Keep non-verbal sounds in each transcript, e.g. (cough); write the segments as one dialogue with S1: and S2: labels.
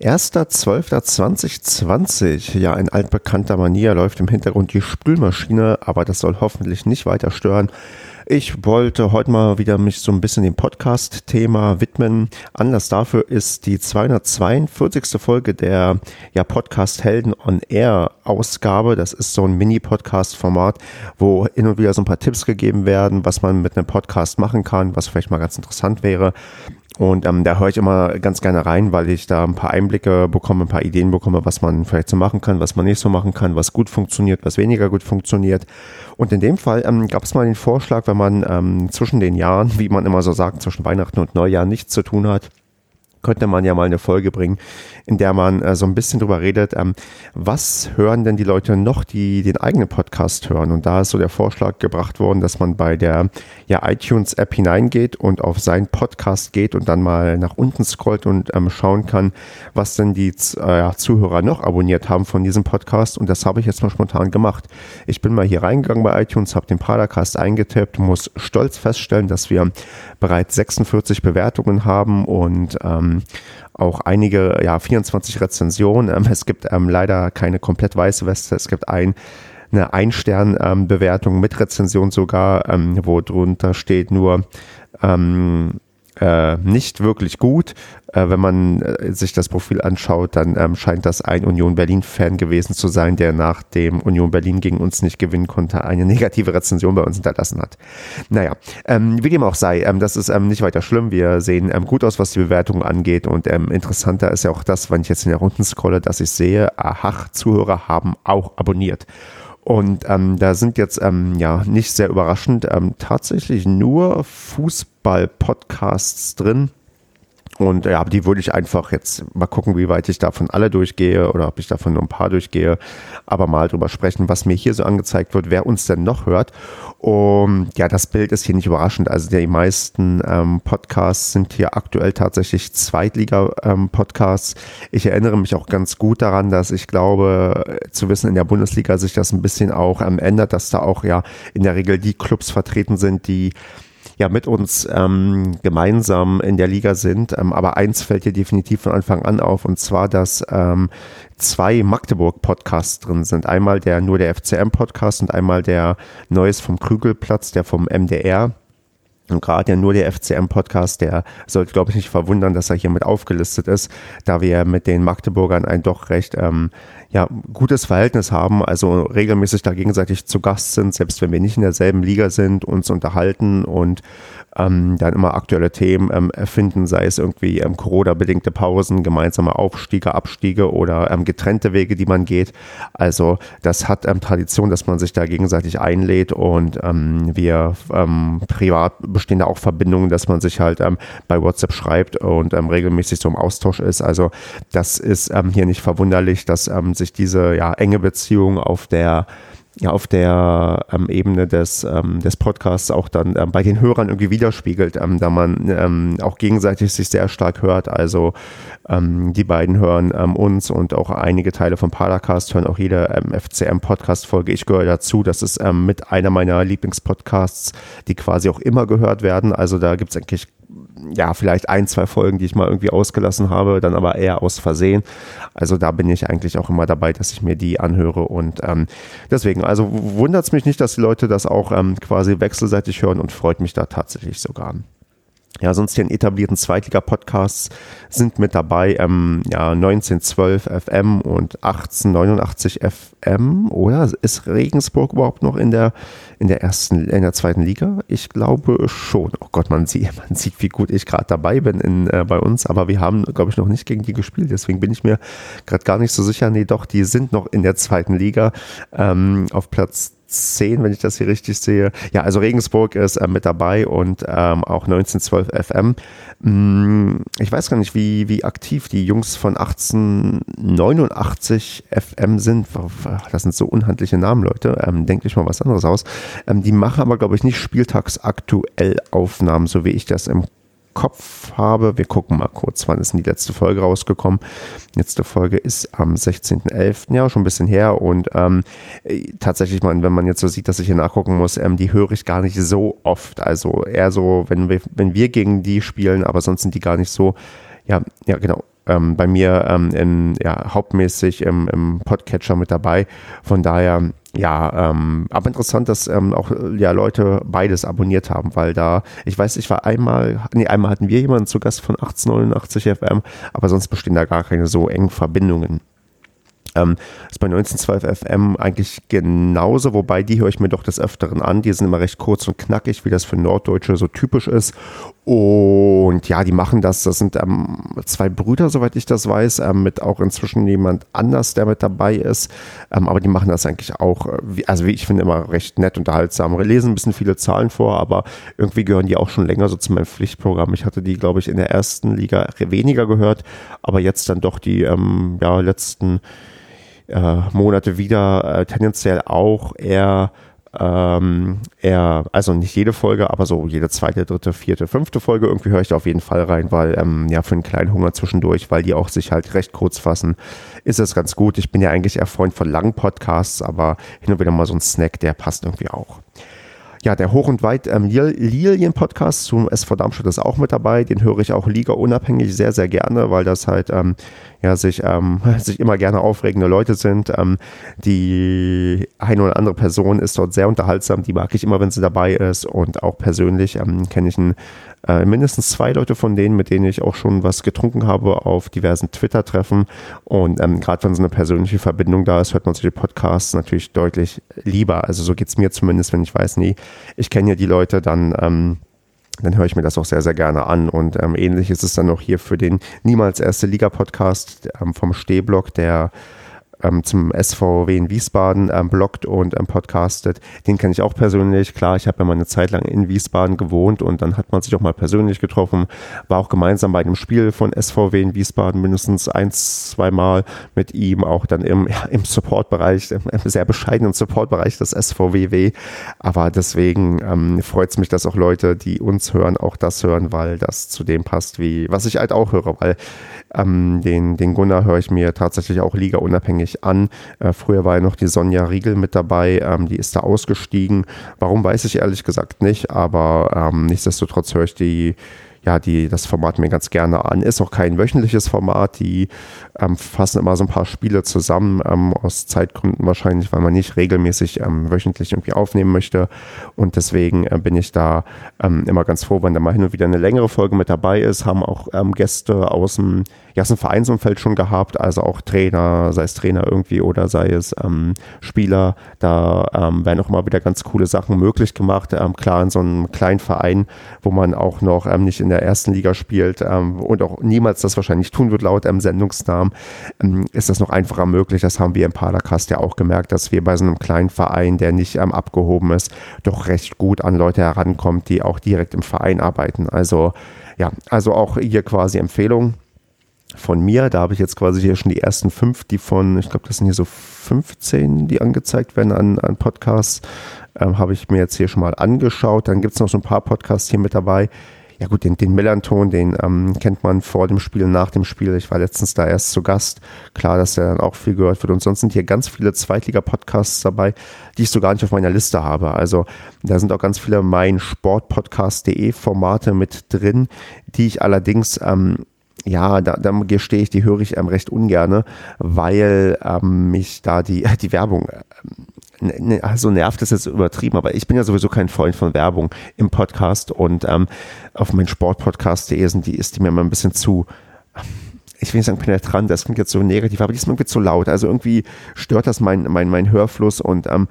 S1: 1.12.2020. Ja, in altbekannter Manier läuft im Hintergrund die Spülmaschine, aber das soll hoffentlich nicht weiter stören. Ich wollte heute mal wieder mich so ein bisschen dem Podcast-Thema widmen. Anlass dafür ist die 242. Folge der ja, Podcast Helden on Air Ausgabe. Das ist so ein Mini-Podcast-Format, wo hin und wieder so ein paar Tipps gegeben werden, was man mit einem Podcast machen kann, was vielleicht mal ganz interessant wäre. Und ähm, da höre ich immer ganz gerne rein, weil ich da ein paar Einblicke bekomme, ein paar Ideen bekomme, was man vielleicht so machen kann, was man nicht so machen kann, was gut funktioniert, was weniger gut funktioniert. Und in dem Fall ähm, gab es mal den Vorschlag, wenn man ähm, zwischen den Jahren, wie man immer so sagt, zwischen Weihnachten und Neujahr nichts zu tun hat, könnte man ja mal eine Folge bringen, in der man äh, so ein bisschen drüber redet, ähm, was hören denn die Leute noch, die den eigenen Podcast hören? Und da ist so der Vorschlag gebracht worden, dass man bei der ja, iTunes-App hineingeht und auf seinen Podcast geht und dann mal nach unten scrollt und ähm, schauen kann, was denn die äh, Zuhörer noch abonniert haben von diesem Podcast. Und das habe ich jetzt mal spontan gemacht. Ich bin mal hier reingegangen bei iTunes, habe den Paracast eingetippt, muss stolz feststellen, dass wir bereits 46 Bewertungen haben und ähm, auch einige, ja, 24 Rezensionen. Ähm, es gibt ähm, leider keine komplett weiße Weste. Es gibt ein eine Ein-Stern-Bewertung mit Rezension sogar, ähm, wo drunter steht nur ähm, äh, nicht wirklich gut. Äh, wenn man äh, sich das Profil anschaut, dann ähm, scheint das ein Union Berlin-Fan gewesen zu sein, der nach dem Union Berlin gegen uns nicht gewinnen konnte, eine negative Rezension bei uns hinterlassen hat. Naja, ähm, wie dem auch sei, ähm, das ist ähm, nicht weiter schlimm. Wir sehen ähm, gut aus, was die Bewertung angeht und ähm, interessanter ist ja auch das, wenn ich jetzt in der Runden scrolle, dass ich sehe, aha, Zuhörer haben auch abonniert. Und ähm, da sind jetzt ähm, ja nicht sehr überraschend ähm, tatsächlich nur Fußball-Podcasts drin. Und ja, die würde ich einfach jetzt mal gucken, wie weit ich davon alle durchgehe oder ob ich davon nur ein paar durchgehe, aber mal drüber sprechen, was mir hier so angezeigt wird, wer uns denn noch hört. Und ja, das Bild ist hier nicht überraschend. Also die meisten ähm, Podcasts sind hier aktuell tatsächlich Zweitliga-Podcasts. Ähm, ich erinnere mich auch ganz gut daran, dass ich glaube, zu wissen, in der Bundesliga sich das ein bisschen auch ähm, ändert, dass da auch ja in der Regel die Clubs vertreten sind, die ja mit uns ähm, gemeinsam in der Liga sind. Ähm, aber eins fällt hier definitiv von Anfang an auf und zwar, dass ähm, zwei Magdeburg-Podcasts drin sind. Einmal der nur der FCM-Podcast und einmal der Neues vom Krügelplatz, der vom MDR. Und gerade ja nur der FCM-Podcast, der sollte, glaube ich, nicht verwundern, dass er hier mit aufgelistet ist, da wir mit den Magdeburgern ein doch recht ähm, ja, gutes Verhältnis haben, also regelmäßig da gegenseitig zu Gast sind, selbst wenn wir nicht in derselben Liga sind, uns unterhalten und ähm, dann immer aktuelle Themen ähm, erfinden, sei es irgendwie ähm, Corona-bedingte Pausen, gemeinsame Aufstiege, Abstiege oder ähm, getrennte Wege, die man geht. Also das hat ähm, Tradition, dass man sich da gegenseitig einlädt und ähm, wir ähm, privat bestehen da auch Verbindungen, dass man sich halt ähm, bei WhatsApp schreibt und ähm, regelmäßig so im Austausch ist. Also das ist ähm, hier nicht verwunderlich, dass ähm, sich diese ja, enge Beziehung auf der ja auf der ähm, Ebene des, ähm, des Podcasts auch dann ähm, bei den Hörern irgendwie widerspiegelt, ähm, da man ähm, auch gegenseitig sich sehr stark hört. Also ähm, die beiden hören uns und auch einige Teile vom Paracast hören auch jede FCM-Podcast-Folge. Ich gehöre dazu. Das ist mit einer meiner Lieblingspodcasts, die quasi auch immer gehört werden. Also da gibt es eigentlich ja, vielleicht ein, zwei Folgen, die ich mal irgendwie ausgelassen habe, dann aber eher aus Versehen. Also da bin ich eigentlich auch immer dabei, dass ich mir die anhöre und ähm, deswegen, also wundert es mich nicht, dass die Leute das auch ähm, quasi wechselseitig hören und freut mich da tatsächlich sogar. Ja, sonst die etablierten Zweitliga-Podcasts sind mit dabei, ähm, ja, 1912 FM und 1889 FM, oder? Ist Regensburg überhaupt noch in der, in der ersten, in der zweiten Liga? Ich glaube schon. Oh Gott, man sieht, (laughs) man sieht, wie gut ich gerade dabei bin in, äh, bei uns, aber wir haben, glaube ich, noch nicht gegen die gespielt, deswegen bin ich mir gerade gar nicht so sicher. Nee, doch, die sind noch in der zweiten Liga, ähm, auf Platz 10, wenn ich das hier richtig sehe. Ja, also Regensburg ist äh, mit dabei und ähm, auch 1912 FM. Hm, ich weiß gar nicht, wie, wie aktiv die Jungs von 1889 FM sind. Das sind so unhandliche Namen, Leute. Ähm, denkt euch mal was anderes aus. Ähm, die machen aber, glaube ich, nicht spieltagsaktuell Aufnahmen, so wie ich das im Kopf habe. Wir gucken mal kurz, wann ist denn die letzte Folge rausgekommen. Die letzte Folge ist am 16.11. Ja, schon ein bisschen her. Und ähm, tatsächlich, man, wenn man jetzt so sieht, dass ich hier nachgucken muss, ähm, die höre ich gar nicht so oft. Also eher so, wenn wir, wenn wir gegen die spielen, aber sonst sind die gar nicht so, ja, ja, genau ähm, bei mir ähm, in, ja, hauptmäßig im, im Podcatcher mit dabei. Von daher ja, ähm, aber interessant, dass ähm, auch ja, Leute beides abonniert haben, weil da, ich weiß, ich war einmal, nee, einmal hatten wir jemanden zu Gast von 1889 FM, aber sonst bestehen da gar keine so engen Verbindungen. Ähm, ist bei 1912 FM eigentlich genauso, wobei die höre ich mir doch des Öfteren an. Die sind immer recht kurz und knackig, wie das für Norddeutsche so typisch ist. Und ja, die machen das. Das sind ähm, zwei Brüder, soweit ich das weiß, ähm, mit auch inzwischen jemand anders, der mit dabei ist. Ähm, aber die machen das eigentlich auch, äh, also wie ich finde, immer recht nett unterhaltsam. Wir lesen ein bisschen viele Zahlen vor, aber irgendwie gehören die auch schon länger so zu meinem Pflichtprogramm. Ich hatte die, glaube ich, in der ersten Liga weniger gehört, aber jetzt dann doch die ähm, ja, letzten äh, Monate wieder äh, tendenziell auch eher ähm, eher, also nicht jede Folge, aber so jede zweite, dritte, vierte, fünfte Folge irgendwie höre ich da auf jeden Fall rein, weil ähm, ja für einen kleinen Hunger zwischendurch, weil die auch sich halt recht kurz fassen, ist es ganz gut. Ich bin ja eigentlich eher Freund von langen Podcasts, aber hin und wieder mal so ein Snack, der passt irgendwie auch. Ja, der Hoch und Weit ähm, Lilien-Podcast zum SV Darmstadt ist auch mit dabei. Den höre ich auch liga-unabhängig sehr, sehr gerne, weil das halt ähm, ja, sich, ähm, (laughs) sich immer gerne aufregende Leute sind. Ähm, die eine oder andere Person ist dort sehr unterhaltsam, die mag ich immer, wenn sie dabei ist. Und auch persönlich ähm, kenne ich einen äh, mindestens zwei Leute von denen, mit denen ich auch schon was getrunken habe auf diversen Twitter-Treffen. Und ähm, gerade wenn so eine persönliche Verbindung da ist, hört man solche Podcasts natürlich deutlich lieber. Also so geht es mir zumindest, wenn ich weiß, nee, ich kenne ja die Leute, dann ähm, dann höre ich mir das auch sehr, sehr gerne an. Und ähm, ähnlich ist es dann auch hier für den Niemals Erste Liga Podcast ähm, vom Stehblock, der ähm, zum SVW in Wiesbaden ähm, bloggt und ähm, podcastet. Den kenne ich auch persönlich. Klar, ich habe ja mal eine Zeit lang in Wiesbaden gewohnt und dann hat man sich auch mal persönlich getroffen. War auch gemeinsam bei einem Spiel von SVW in Wiesbaden mindestens ein, zwei Mal mit ihm, auch dann im, ja, im Supportbereich, im, im sehr bescheidenen Supportbereich des SVWW. Aber deswegen ähm, freut es mich, dass auch Leute, die uns hören, auch das hören, weil das zu dem passt, wie was ich halt auch höre, weil ähm, den, den Gunnar höre ich mir tatsächlich auch liga-unabhängig an. Äh, früher war ja noch die Sonja Riegel mit dabei, ähm, die ist da ausgestiegen. Warum weiß ich ehrlich gesagt nicht, aber ähm, nichtsdestotrotz höre ich die ja, die, das Format mir ganz gerne an. Ist auch kein wöchentliches Format. Die ähm, fassen immer so ein paar Spiele zusammen, ähm, aus Zeitgründen wahrscheinlich, weil man nicht regelmäßig ähm, wöchentlich irgendwie aufnehmen möchte. Und deswegen äh, bin ich da ähm, immer ganz froh, wenn da mal hin und wieder eine längere Folge mit dabei ist. Haben auch ähm, Gäste aus dem, ja, Vereinsumfeld schon gehabt, also auch Trainer, sei es Trainer irgendwie oder sei es ähm, Spieler. Da werden auch immer wieder ganz coole Sachen möglich gemacht. klar, in so einem kleinen Verein, wo man auch noch nicht in der ersten Liga spielt und auch niemals das wahrscheinlich tun wird laut einem Sendungsnamen, ähm, ist das noch einfacher möglich. Das haben wir im Padercast ja auch gemerkt, dass wir bei so einem kleinen Verein, der nicht ähm, abgehoben ist, doch recht gut an Leute herankommt, die auch direkt im Verein arbeiten. Also ja, also auch hier quasi Empfehlung von mir. Da habe ich jetzt quasi hier schon die ersten fünf, die von, ich glaube, das sind hier so 15, die angezeigt werden an, an Podcasts, ähm, habe ich mir jetzt hier schon mal angeschaut. Dann gibt es noch so ein paar Podcasts hier mit dabei, ja gut, den, den Millanton, den ähm, kennt man vor dem Spiel, nach dem Spiel. Ich war letztens da erst zu Gast. Klar, dass der dann auch viel gehört wird. Und sonst sind hier ganz viele Zweitliga-Podcasts dabei, die ich so gar nicht auf meiner Liste habe. Also da sind auch ganz viele mein Sportpodcast.de Formate mit drin, die ich allerdings ähm, ja, da, da gestehe ich, die höre ich ähm, recht ungerne, weil ähm, mich da die, (laughs) die Werbung ähm, ne, also nervt ist jetzt übertrieben, aber ich bin ja sowieso kein Freund von Werbung im Podcast und ähm, auf meinen Sportpodcast.de sind die, ist die mir immer ein bisschen zu, ich will nicht sagen penetrant, das klingt jetzt so negativ, aber die ist mir irgendwie zu laut. Also irgendwie stört das mein, mein, mein Hörfluss und ähm,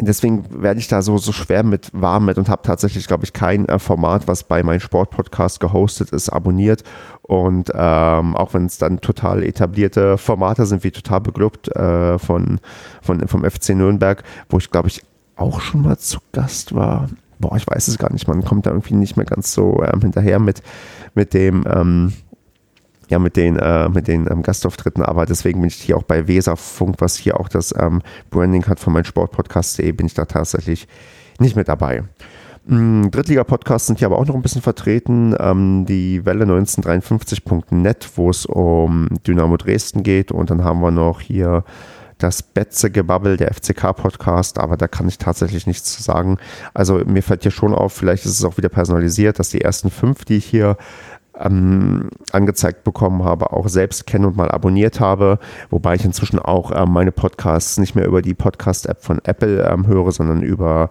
S1: deswegen werde ich da so, so schwer mit warm mit und habe tatsächlich, glaube ich, kein äh, Format, was bei meinem Sportpodcast gehostet ist, abonniert. Und ähm, auch wenn es dann total etablierte Formate sind, wie total beglückt äh, von, von, vom FC Nürnberg, wo ich, glaube ich, auch schon mal zu Gast war. Boah, ich weiß es gar nicht. Man kommt da irgendwie nicht mehr ganz so ähm, hinterher mit, mit dem. Ähm, ja mit den, äh, mit den ähm, Gastauftritten, aber deswegen bin ich hier auch bei Weserfunk, was hier auch das ähm, Branding hat von meinem Sportpodcast.de, bin ich da tatsächlich nicht mit dabei. Mm, Drittliga-Podcasts sind hier aber auch noch ein bisschen vertreten. Ähm, die Welle 1953.net, wo es um Dynamo Dresden geht. Und dann haben wir noch hier das Betze-Gebabbel, der FCK-Podcast, aber da kann ich tatsächlich nichts zu sagen. Also mir fällt hier schon auf, vielleicht ist es auch wieder personalisiert, dass die ersten fünf, die ich hier ähm, angezeigt bekommen habe, auch selbst kenne und mal abonniert habe, wobei ich inzwischen auch ähm, meine Podcasts nicht mehr über die Podcast-App von Apple ähm, höre, sondern über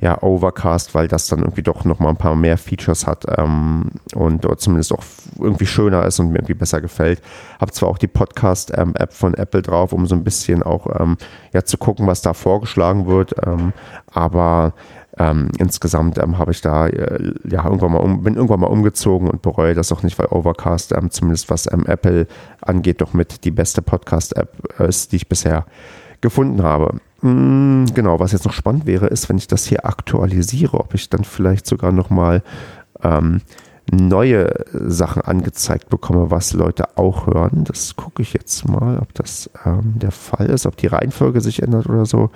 S1: ja, Overcast, weil das dann irgendwie doch nochmal ein paar mehr Features hat ähm, und dort zumindest auch irgendwie schöner ist und mir irgendwie besser gefällt. Habe zwar auch die Podcast-App ähm, von Apple drauf, um so ein bisschen auch ähm, ja, zu gucken, was da vorgeschlagen wird, ähm, aber ähm, insgesamt ähm, habe ich da äh, ja irgendwann mal um, bin irgendwann mal umgezogen und bereue das auch nicht, weil Overcast ähm, zumindest was ähm, Apple angeht doch mit die beste Podcast-App ist, die ich bisher gefunden habe. Mm, genau, was jetzt noch spannend wäre, ist, wenn ich das hier aktualisiere, ob ich dann vielleicht sogar noch mal ähm, neue Sachen angezeigt bekomme, was Leute auch hören. Das gucke ich jetzt mal, ob das ähm, der Fall ist, ob die Reihenfolge sich ändert oder so.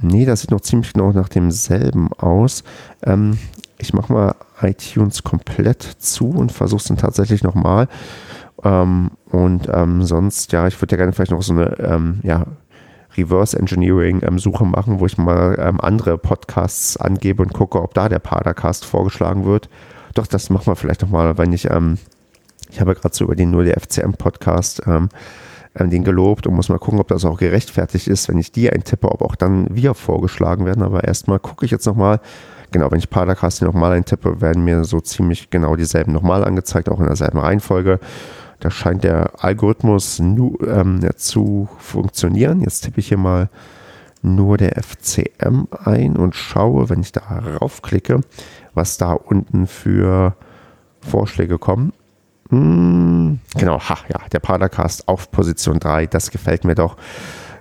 S1: Nee, das sieht noch ziemlich genau nach demselben aus. Ähm, ich mache mal iTunes komplett zu und versuche es dann tatsächlich nochmal. Ähm, und ähm, sonst, ja, ich würde ja gerne vielleicht noch so eine ähm, ja, Reverse Engineering ähm, machen, wo ich mal ähm, andere Podcasts angebe und gucke, ob da der Padercast vorgeschlagen wird. Doch, das machen wir vielleicht nochmal, wenn ich, ich habe gerade so über den 0 FCM Podcast ähm, den gelobt und muss mal gucken, ob das auch gerechtfertigt ist, wenn ich die eintippe, ob auch dann wir vorgeschlagen werden. Aber erstmal gucke ich jetzt nochmal. Genau, wenn ich Padercast nochmal eintippe, werden mir so ziemlich genau dieselben nochmal angezeigt, auch in derselben Reihenfolge. Da scheint der Algorithmus nu, ähm, zu funktionieren. Jetzt tippe ich hier mal nur der FCM ein und schaue, wenn ich da raufklicke, was da unten für Vorschläge kommen. Hm, genau, ha, ja, der Padercast auf Position 3, das gefällt mir doch.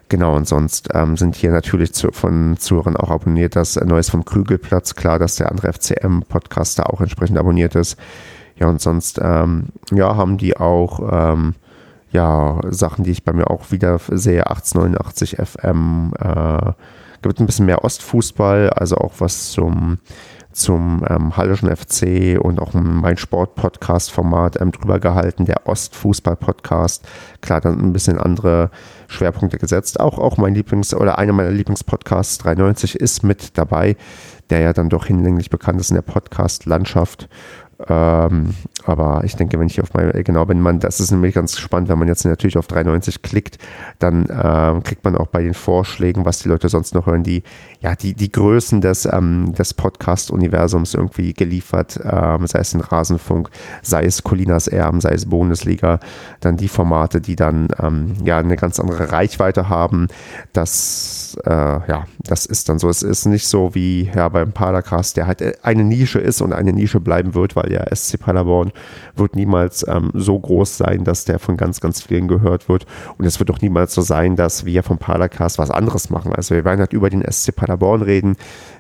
S1: Genau, und sonst ähm, sind hier natürlich zu, von Zuhörern auch abonniert das Neues vom Krügelplatz. Klar, dass der andere FCM-Podcast da auch entsprechend abonniert ist. Ja, und sonst, ähm, ja, haben die auch, ähm, ja, Sachen, die ich bei mir auch wieder sehe, 1889 FM, äh, gibt ein bisschen mehr Ostfußball, also auch was zum zum ähm, Hallischen FC und auch mein Sport-Podcast-Format ähm, drüber gehalten, der Ostfußball-Podcast. Klar, dann ein bisschen andere Schwerpunkte gesetzt. Auch, auch mein Lieblings- oder einer meiner Lieblingspodcasts 93 ist mit dabei, der ja dann doch hinlänglich bekannt ist in der Podcast-Landschaft. Ähm, aber ich denke, wenn ich auf meine, genau, wenn man, das ist nämlich ganz spannend, wenn man jetzt natürlich auf 390 klickt, dann äh, kriegt man auch bei den Vorschlägen, was die Leute sonst noch hören, die, ja, die, die Größen des, ähm, des Podcast-Universums irgendwie geliefert, ähm, sei es in Rasenfunk, sei es Colinas Erben, sei es Bundesliga, dann die Formate, die dann ähm, ja eine ganz andere Reichweite haben. Das, äh, ja, das ist dann so. Es ist nicht so wie ja, beim Padercast, der halt eine Nische ist und eine Nische bleiben wird, weil ja SC Paderborn wird niemals ähm, so groß sein, dass der von ganz, ganz vielen gehört wird. Und es wird auch niemals so sein, dass wir vom Padercast was anderes machen. Also wir werden halt über den SC Paderborn reden.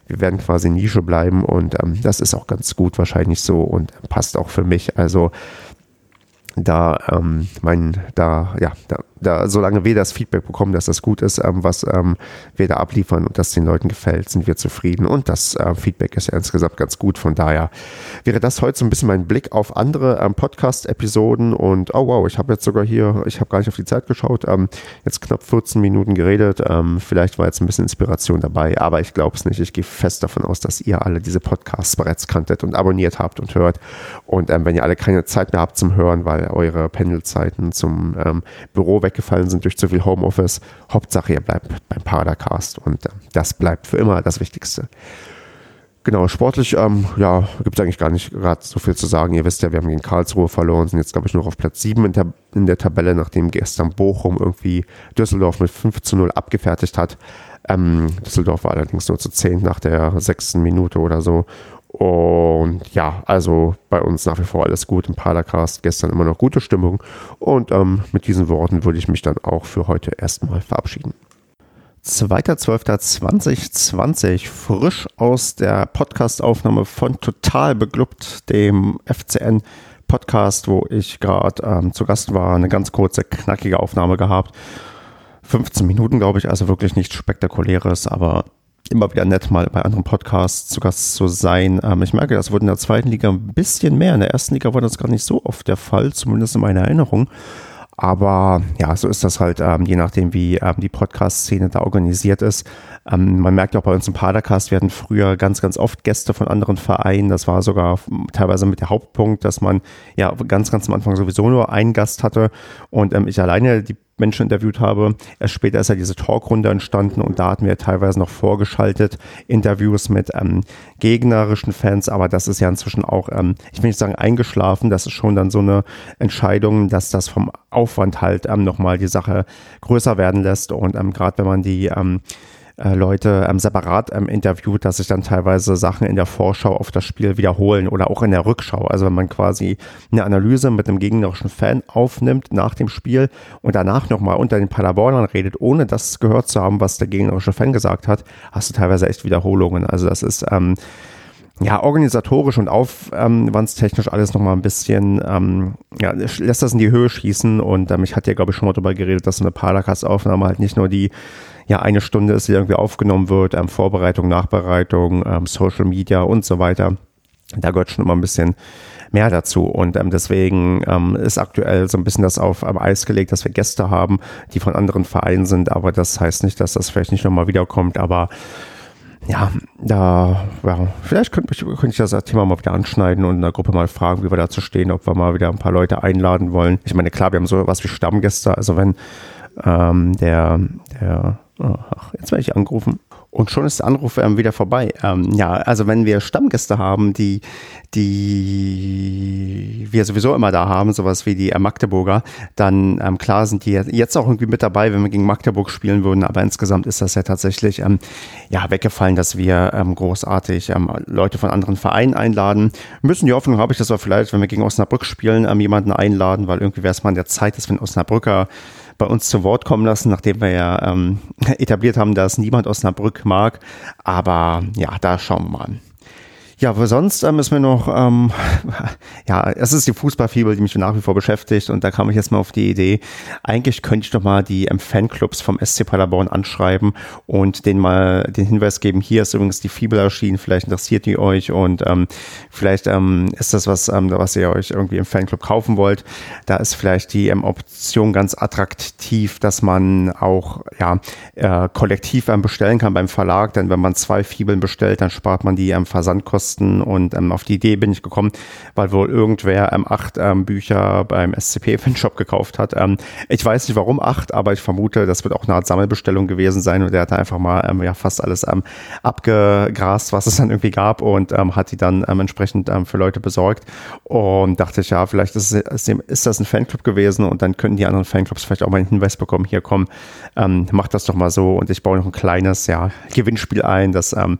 S1: Wir werden quasi Nische bleiben und ähm, das ist auch ganz gut wahrscheinlich so und passt auch für mich. Also da, ähm, mein, da, ja, da, da, solange wir das Feedback bekommen, dass das gut ist, ähm, was ähm, wir da abliefern und das den Leuten gefällt, sind wir zufrieden. Und das äh, Feedback ist ja insgesamt ganz gut. Von daher wäre das heute so ein bisschen mein Blick auf andere ähm, Podcast-Episoden. Und oh wow, ich habe jetzt sogar hier, ich habe gar nicht auf die Zeit geschaut, ähm, jetzt knapp 14 Minuten geredet. Ähm, vielleicht war jetzt ein bisschen Inspiration dabei, aber ich glaube es nicht. Ich gehe fest davon aus, dass ihr alle diese Podcasts bereits kanntet und abonniert habt und hört. Und ähm, wenn ihr alle keine Zeit mehr habt zum Hören, weil eure Pendelzeiten zum Büro weg weggefallen sind durch zu viel Homeoffice. Hauptsache, ihr bleibt beim Padercast und äh, das bleibt für immer das Wichtigste. Genau, sportlich, ähm, ja, gibt es eigentlich gar nicht gerade so viel zu sagen. Ihr wisst ja, wir haben gegen Karlsruhe verloren, sind jetzt, glaube ich, nur auf Platz 7 in der, in der Tabelle, nachdem gestern Bochum irgendwie Düsseldorf mit 5 zu 0 abgefertigt hat. Ähm, Düsseldorf war allerdings nur zu 10 nach der sechsten Minute oder so. Und ja, also bei uns nach wie vor alles gut im Padercast. Gestern immer noch gute Stimmung. Und ähm, mit diesen Worten würde ich mich dann auch für heute erstmal verabschieden. 2.12.2020, frisch aus der Podcastaufnahme von Total Beglückt, dem FCN Podcast, wo ich gerade ähm, zu Gast war. Eine ganz kurze, knackige Aufnahme gehabt. 15 Minuten, glaube ich, also wirklich nichts Spektakuläres, aber immer wieder nett, mal bei anderen Podcasts zu Gast zu sein. Ähm, ich merke, das wurde in der zweiten Liga ein bisschen mehr. In der ersten Liga war das gar nicht so oft der Fall, zumindest in meiner Erinnerung. Aber ja, so ist das halt, ähm, je nachdem, wie ähm, die Podcast-Szene da organisiert ist. Ähm, man merkt ja auch bei uns im Padercast, wir hatten früher ganz, ganz oft Gäste von anderen Vereinen. Das war sogar teilweise mit der Hauptpunkt, dass man ja ganz, ganz am Anfang sowieso nur einen Gast hatte und ähm, ich alleine die Menschen interviewt habe. Erst später ist ja diese Talkrunde entstanden und da hatten wir teilweise noch vorgeschaltet Interviews mit ähm, gegnerischen Fans, aber das ist ja inzwischen auch, ähm, ich will nicht sagen eingeschlafen, das ist schon dann so eine Entscheidung, dass das vom Aufwand halt ähm, nochmal die Sache größer werden lässt. Und ähm, gerade wenn man die ähm, äh, Leute ähm, separat ähm, interviewt, dass sich dann teilweise Sachen in der Vorschau auf das Spiel wiederholen oder auch in der Rückschau. Also wenn man quasi eine Analyse mit einem gegnerischen Fan aufnimmt nach dem Spiel und danach nochmal unter den Paderbornern redet, ohne das gehört zu haben, was der gegnerische Fan gesagt hat, hast du teilweise echt Wiederholungen. Also das ist ähm, ja, organisatorisch und aufwandstechnisch alles nochmal ein bisschen, ähm, ja, lässt das in die Höhe schießen und ähm, ich hatte ja, glaube ich, schon mal darüber geredet, dass so eine Paracast-Aufnahme halt nicht nur die ja eine Stunde ist, die irgendwie aufgenommen wird, ähm, Vorbereitung, Nachbereitung, ähm, Social Media und so weiter. Da gehört schon immer ein bisschen mehr dazu. Und ähm, deswegen ähm, ist aktuell so ein bisschen das auf am Eis gelegt, dass wir Gäste haben, die von anderen Vereinen sind. Aber das heißt nicht, dass das vielleicht nicht nochmal wiederkommt. Aber ja, da, ja, vielleicht könnte, könnte ich das Thema mal wieder anschneiden und in der Gruppe mal fragen, wie wir dazu stehen, ob wir mal wieder ein paar Leute einladen wollen. Ich meine, klar, wir haben so was wie Stammgäste. Also wenn ähm, der, der Ach, jetzt werde ich angerufen. Und schon ist der Anruf ähm, wieder vorbei. Ähm, ja, also wenn wir Stammgäste haben, die, die wir sowieso immer da haben, sowas wie die äh, Magdeburger, dann ähm, klar sind die jetzt auch irgendwie mit dabei, wenn wir gegen Magdeburg spielen würden. Aber insgesamt ist das ja tatsächlich ähm, ja weggefallen, dass wir ähm, großartig ähm, Leute von anderen Vereinen einladen. Müssen die Hoffnung habe ich, dass wir vielleicht, wenn wir gegen Osnabrück spielen, jemanden einladen, weil irgendwie wäre es mal an der Zeit, dass wenn Osnabrücker bei uns zu Wort kommen lassen, nachdem wir ja ähm, (laughs) etabliert haben, dass niemand Osnabrück mag. Aber ja, da schauen wir mal. Ja, aber sonst ähm, ist mir noch, ähm, (laughs) ja, es ist die Fußballfibel, die mich nach wie vor beschäftigt und da kam ich jetzt mal auf die Idee, eigentlich könnte ich doch mal die ähm, Fanclubs vom SC Paderborn anschreiben und denen mal den Hinweis geben, hier ist übrigens die Fibel erschienen, vielleicht interessiert die euch und ähm, vielleicht ähm, ist das was, ähm, was ihr euch irgendwie im Fanclub kaufen wollt. Da ist vielleicht die ähm, Option ganz attraktiv, dass man auch ja, äh, kollektiv ähm, bestellen kann beim Verlag, denn wenn man zwei Fibeln bestellt, dann spart man die ähm, Versandkosten Kosten. Und ähm, auf die Idee bin ich gekommen, weil wohl irgendwer ähm, acht ähm, Bücher beim SCP-Fanshop gekauft hat. Ähm, ich weiß nicht warum acht, aber ich vermute, das wird auch eine Art Sammelbestellung gewesen sein. Und der hat einfach mal ähm, ja fast alles ähm, abgegrast, was es dann irgendwie gab und ähm, hat die dann ähm, entsprechend ähm, für Leute besorgt. Und dachte ich, ja, vielleicht ist, es, ist das ein Fanclub gewesen und dann könnten die anderen Fanclubs vielleicht auch mal einen Hinweis bekommen, hier komm, ähm, mach das doch mal so. Und ich baue noch ein kleines ja, Gewinnspiel ein, dass ähm,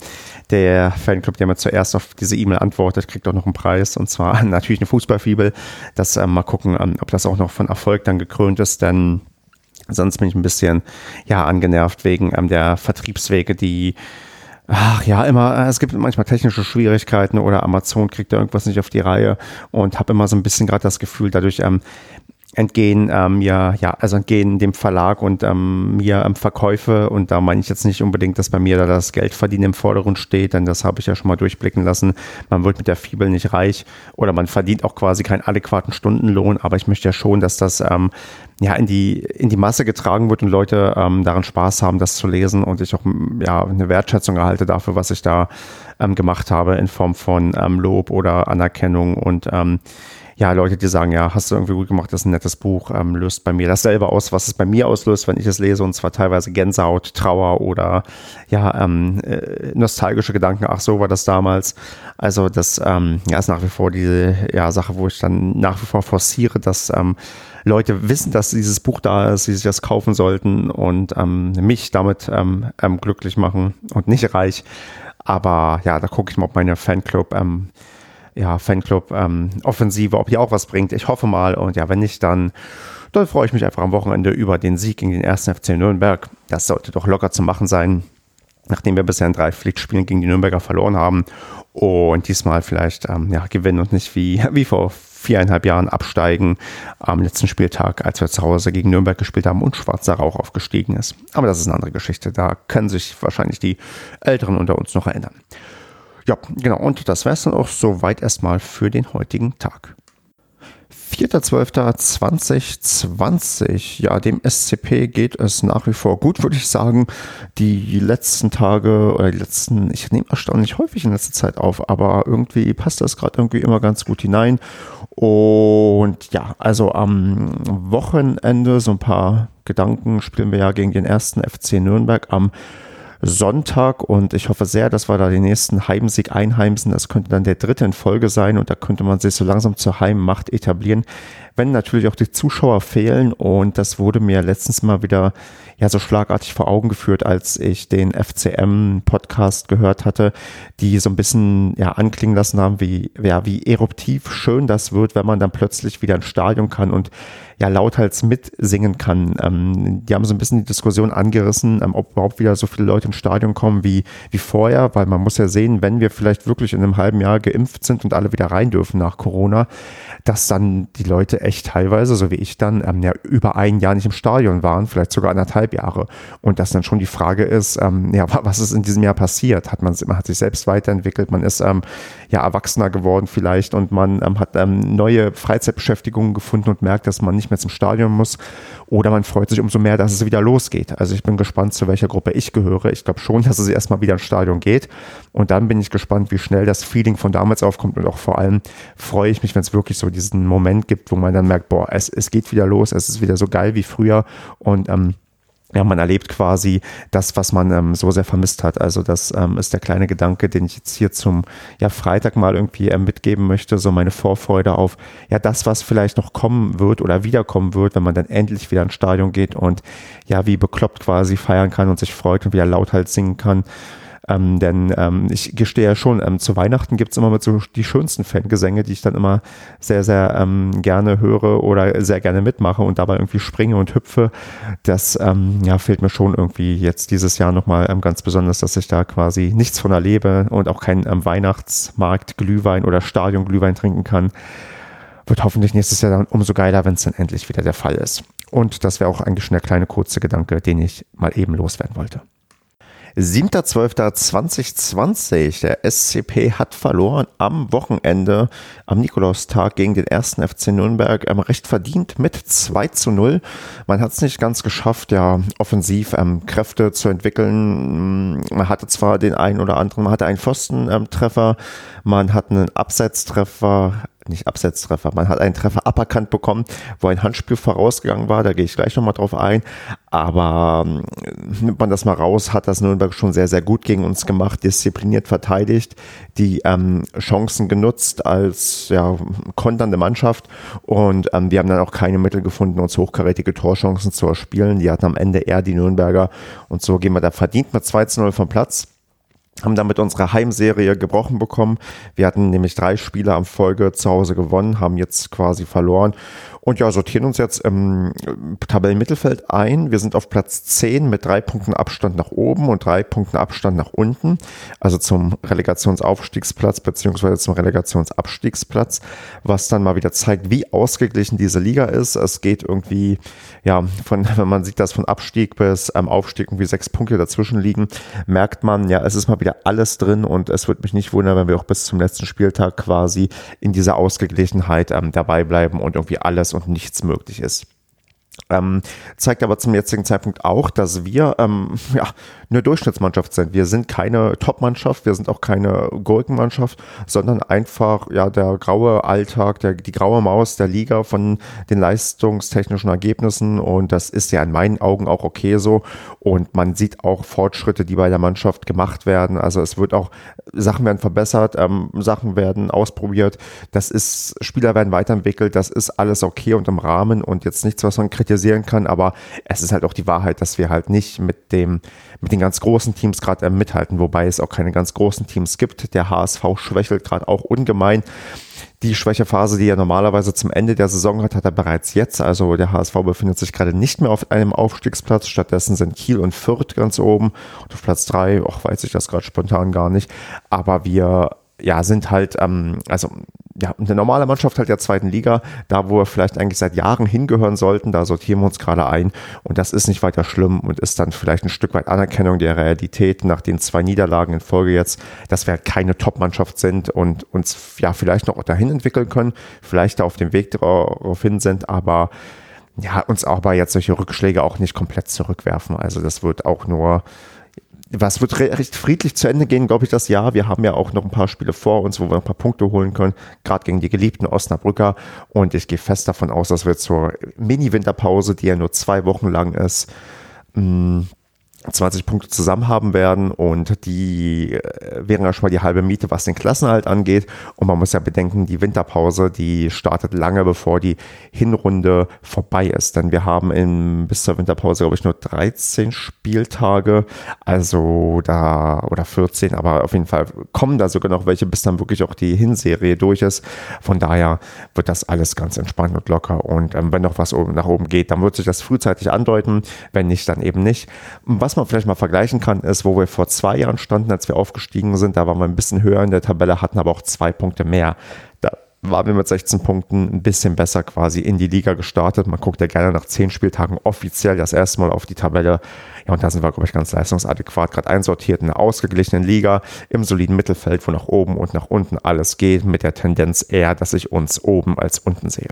S1: der Fanclub, der mir zuerst auf diese E-Mail antwortet, kriegt auch noch einen Preis und zwar (laughs) natürlich eine Fußballfibel. Das äh, mal gucken, ähm, ob das auch noch von Erfolg dann gekrönt ist, denn sonst bin ich ein bisschen ja angenervt wegen ähm, der Vertriebswege, die Ach ja, immer, äh, es gibt manchmal technische Schwierigkeiten oder Amazon kriegt da irgendwas nicht auf die Reihe und habe immer so ein bisschen gerade das Gefühl, dadurch ähm, entgehen ähm, mir, ja, also entgehen dem Verlag und ähm, mir ähm, Verkäufe und da meine ich jetzt nicht unbedingt, dass bei mir da das Geldverdienen im Vordergrund steht, denn das habe ich ja schon mal durchblicken lassen. Man wird mit der Fibel nicht reich oder man verdient auch quasi keinen adäquaten Stundenlohn, aber ich möchte ja schon, dass das ähm, ja in die in die Masse getragen wird und Leute ähm, daran Spaß haben, das zu lesen und ich auch ja eine Wertschätzung erhalte dafür, was ich da ähm, gemacht habe in Form von ähm, Lob oder Anerkennung und ähm, ja, Leute, die sagen, ja, hast du irgendwie gut gemacht, das ist ein nettes Buch, ähm, löst bei mir dasselbe aus, was es bei mir auslöst, wenn ich es lese, und zwar teilweise Gänsehaut, Trauer oder ja, ähm, äh, nostalgische Gedanken, ach so war das damals. Also das ähm, ja, ist nach wie vor diese ja, Sache, wo ich dann nach wie vor forciere, dass ähm, Leute wissen, dass dieses Buch da ist, sie sich das kaufen sollten und ähm, mich damit ähm, glücklich machen und nicht reich. Aber ja, da gucke ich mal, ob meine Fanclub ähm, ja, Fanclub-Offensive, ähm, ob die auch was bringt. Ich hoffe mal. Und ja, wenn nicht, dann, dann freue ich mich einfach am Wochenende über den Sieg gegen den 1. FC Nürnberg. Das sollte doch locker zu machen sein, nachdem wir bisher in drei Pflichtspielen gegen die Nürnberger verloren haben. Und diesmal vielleicht ähm, ja, gewinnen und nicht wie, (laughs) wie vor viereinhalb Jahren absteigen am letzten Spieltag, als wir zu Hause gegen Nürnberg gespielt haben und schwarzer Rauch aufgestiegen ist. Aber das ist eine andere Geschichte. Da können sich wahrscheinlich die Älteren unter uns noch erinnern. Ja, genau. Und das wäre es dann auch soweit erstmal für den heutigen Tag. 4.12.2020. Ja, dem SCP geht es nach wie vor gut, würde ich sagen. Die letzten Tage oder die letzten, ich nehme erstaunlich häufig in letzter Zeit auf, aber irgendwie passt das gerade irgendwie immer ganz gut hinein. Und ja, also am Wochenende so ein paar Gedanken spielen wir ja gegen den ersten FC Nürnberg am Sonntag und ich hoffe sehr, dass wir da den nächsten Heimsieg einheimsen. Das könnte dann der dritte in Folge sein und da könnte man sich so langsam zur Heimmacht etablieren, wenn natürlich auch die Zuschauer fehlen und das wurde mir letztens mal wieder ja so schlagartig vor Augen geführt, als ich den FCM-Podcast gehört hatte, die so ein bisschen ja anklingen lassen haben, wie, ja, wie eruptiv schön das wird, wenn man dann plötzlich wieder ins Stadion kann und ja lauthals mitsingen kann. Ähm, die haben so ein bisschen die Diskussion angerissen, ähm, ob überhaupt wieder so viele Leute ins Stadion kommen wie, wie vorher, weil man muss ja sehen, wenn wir vielleicht wirklich in einem halben Jahr geimpft sind und alle wieder rein dürfen nach Corona, dass dann die Leute echt teilweise, so wie ich dann, ähm, ja über ein Jahr nicht im Stadion waren, vielleicht sogar anderthalb Jahre. Und dass dann schon die Frage ist, ähm, ja, (laughs) was ist in diesem Jahr passiert? Hat man, man hat sich selbst weiterentwickelt, man ist ähm, ja erwachsener geworden vielleicht und man ähm, hat ähm, neue Freizeitbeschäftigungen gefunden und merkt, dass man nicht mehr zum Stadion muss. Oder man freut sich umso mehr, dass es wieder losgeht. Also ich bin gespannt, zu welcher Gruppe ich gehöre. Ich glaube schon, (laughs) dass es erstmal wieder ins Stadion geht. Und dann bin ich gespannt, wie schnell das Feeling von damals aufkommt. Und auch vor allem freue ich mich, wenn es wirklich so diesen Moment gibt, wo man dann merkt, boah, es, es geht wieder los, es ist wieder so geil wie früher. Und ähm, ja, man erlebt quasi das, was man ähm, so sehr vermisst hat. Also das ähm, ist der kleine Gedanke, den ich jetzt hier zum ja, Freitag mal irgendwie ähm, mitgeben möchte. So meine Vorfreude auf ja das, was vielleicht noch kommen wird oder wiederkommen wird, wenn man dann endlich wieder ins Stadion geht und ja wie bekloppt quasi feiern kann und sich freut und wieder lauthals singen kann. Ähm, denn ähm, ich gestehe ja schon, ähm, zu Weihnachten gibt's immer mit so die schönsten Fangesänge, die ich dann immer sehr, sehr ähm, gerne höre oder sehr gerne mitmache und dabei irgendwie springe und hüpfe. Das ähm, ja, fehlt mir schon irgendwie jetzt dieses Jahr nochmal ähm, ganz besonders, dass ich da quasi nichts von erlebe und auch keinen ähm, Weihnachtsmarkt Glühwein oder Stadion Glühwein trinken kann. Wird hoffentlich nächstes Jahr dann umso geiler, wenn es dann endlich wieder der Fall ist. Und das wäre auch eigentlich schon der kleine kurze Gedanke, den ich mal eben loswerden wollte. 7.12.2020. Der SCP hat verloren am Wochenende, am Nikolaustag gegen den ersten FC Nürnberg, ähm, recht verdient mit 2 zu 0. Man hat es nicht ganz geschafft, ja, offensiv ähm, Kräfte zu entwickeln. Man hatte zwar den einen oder anderen, man hatte einen Pfostentreffer, man hat einen Abseitstreffer, nicht Absetztreffer, man hat einen Treffer aberkannt bekommen, wo ein Handspiel vorausgegangen war, da gehe ich gleich nochmal drauf ein, aber ähm, nimmt man das mal raus, hat das Nürnberg schon sehr, sehr gut gegen uns gemacht, diszipliniert verteidigt, die ähm, Chancen genutzt als ja, konternde Mannschaft. Und ähm, wir haben dann auch keine Mittel gefunden, uns hochkarätige Torchancen zu erspielen, die hatten am Ende eher die Nürnberger. Und so gehen wir da verdient mit 2 zu 0 vom Platz. Haben damit unsere Heimserie gebrochen bekommen. Wir hatten nämlich drei Spiele am Folge zu Hause gewonnen, haben jetzt quasi verloren und ja, sortieren uns jetzt im Tabellenmittelfeld ein. Wir sind auf Platz 10 mit drei Punkten Abstand nach oben und drei Punkten Abstand nach unten, also zum Relegationsaufstiegsplatz beziehungsweise zum Relegationsabstiegsplatz, was dann mal wieder zeigt, wie ausgeglichen diese Liga ist. Es geht irgendwie, ja, von, (laughs) wenn man sieht, dass von Abstieg bis ähm, Aufstieg irgendwie sechs Punkte dazwischen liegen, merkt man, ja, es ist mal wieder alles drin und es würde mich nicht wundern, wenn wir auch bis zum letzten Spieltag quasi in dieser Ausgeglichenheit ähm, dabei bleiben und irgendwie alles und nichts möglich ist. Ähm, zeigt aber zum jetzigen Zeitpunkt auch, dass wir ähm, (laughs) ja, eine Durchschnittsmannschaft sind. Wir sind keine Top-Mannschaft, wir sind auch keine Gurkenmannschaft, sondern einfach ja der graue Alltag, der, die graue Maus der Liga von den leistungstechnischen Ergebnissen und das ist ja in meinen Augen auch okay so und man sieht auch Fortschritte, die bei der Mannschaft gemacht werden. Also es wird auch, Sachen werden verbessert, ähm, Sachen werden ausprobiert, das ist, Spieler werden weiterentwickelt, das ist alles okay und im Rahmen und jetzt nichts, was man kritisieren kann, aber es ist halt auch die Wahrheit, dass wir halt nicht mit dem, mit den ganz großen Teams gerade mithalten, wobei es auch keine ganz großen Teams gibt. Der HSV schwächelt gerade auch ungemein. Die Schwächephase, die er normalerweise zum Ende der Saison hat, hat er bereits jetzt. Also der HSV befindet sich gerade nicht mehr auf einem Aufstiegsplatz. Stattdessen sind Kiel und Fürth ganz oben. Und auf Platz drei, auch weiß ich das gerade spontan gar nicht. Aber wir ja, sind halt, ähm, also ja, eine normale Mannschaft halt der zweiten Liga, da wo wir vielleicht eigentlich seit Jahren hingehören sollten, da sortieren wir uns gerade ein und das ist nicht weiter schlimm und ist dann vielleicht ein Stück weit Anerkennung der Realität nach den zwei Niederlagen in Folge jetzt, dass wir halt keine Top-Mannschaft sind und uns ja vielleicht noch dahin entwickeln können, vielleicht da auf dem Weg darauf hin sind, aber ja, uns aber jetzt solche Rückschläge auch nicht komplett zurückwerfen. Also das wird auch nur was wird recht friedlich zu Ende gehen, glaube ich, das Jahr. Wir haben ja auch noch ein paar Spiele vor uns, wo wir ein paar Punkte holen können, gerade gegen die geliebten Osnabrücker. Und ich gehe fest davon aus, dass wir zur Mini-Winterpause, die ja nur zwei Wochen lang ist, mh, mm, 20 Punkte zusammen haben werden und die äh, wären ja schon mal die halbe Miete, was den Klassenhalt angeht. Und man muss ja bedenken, die Winterpause, die startet lange bevor die Hinrunde vorbei ist. Denn wir haben in, bis zur Winterpause, glaube ich, nur 13 Spieltage. Also da, oder 14, aber auf jeden Fall kommen da sogar noch welche, bis dann wirklich auch die Hinserie durch ist. Von daher wird das alles ganz entspannt und locker. Und ähm, wenn noch was oben, nach oben geht, dann wird sich das frühzeitig andeuten. Wenn nicht, dann eben nicht. Was was man vielleicht mal vergleichen kann, ist, wo wir vor zwei Jahren standen, als wir aufgestiegen sind. Da waren wir ein bisschen höher in der Tabelle, hatten aber auch zwei Punkte mehr. Da waren wir mit 16 Punkten ein bisschen besser quasi in die Liga gestartet. Man guckt ja gerne nach zehn Spieltagen offiziell das erste Mal auf die Tabelle. Ja, und da sind wir, glaube ich, ganz leistungsadäquat gerade einsortiert in einer ausgeglichenen Liga im soliden Mittelfeld, wo nach oben und nach unten alles geht, mit der Tendenz eher, dass ich uns oben als unten sehe.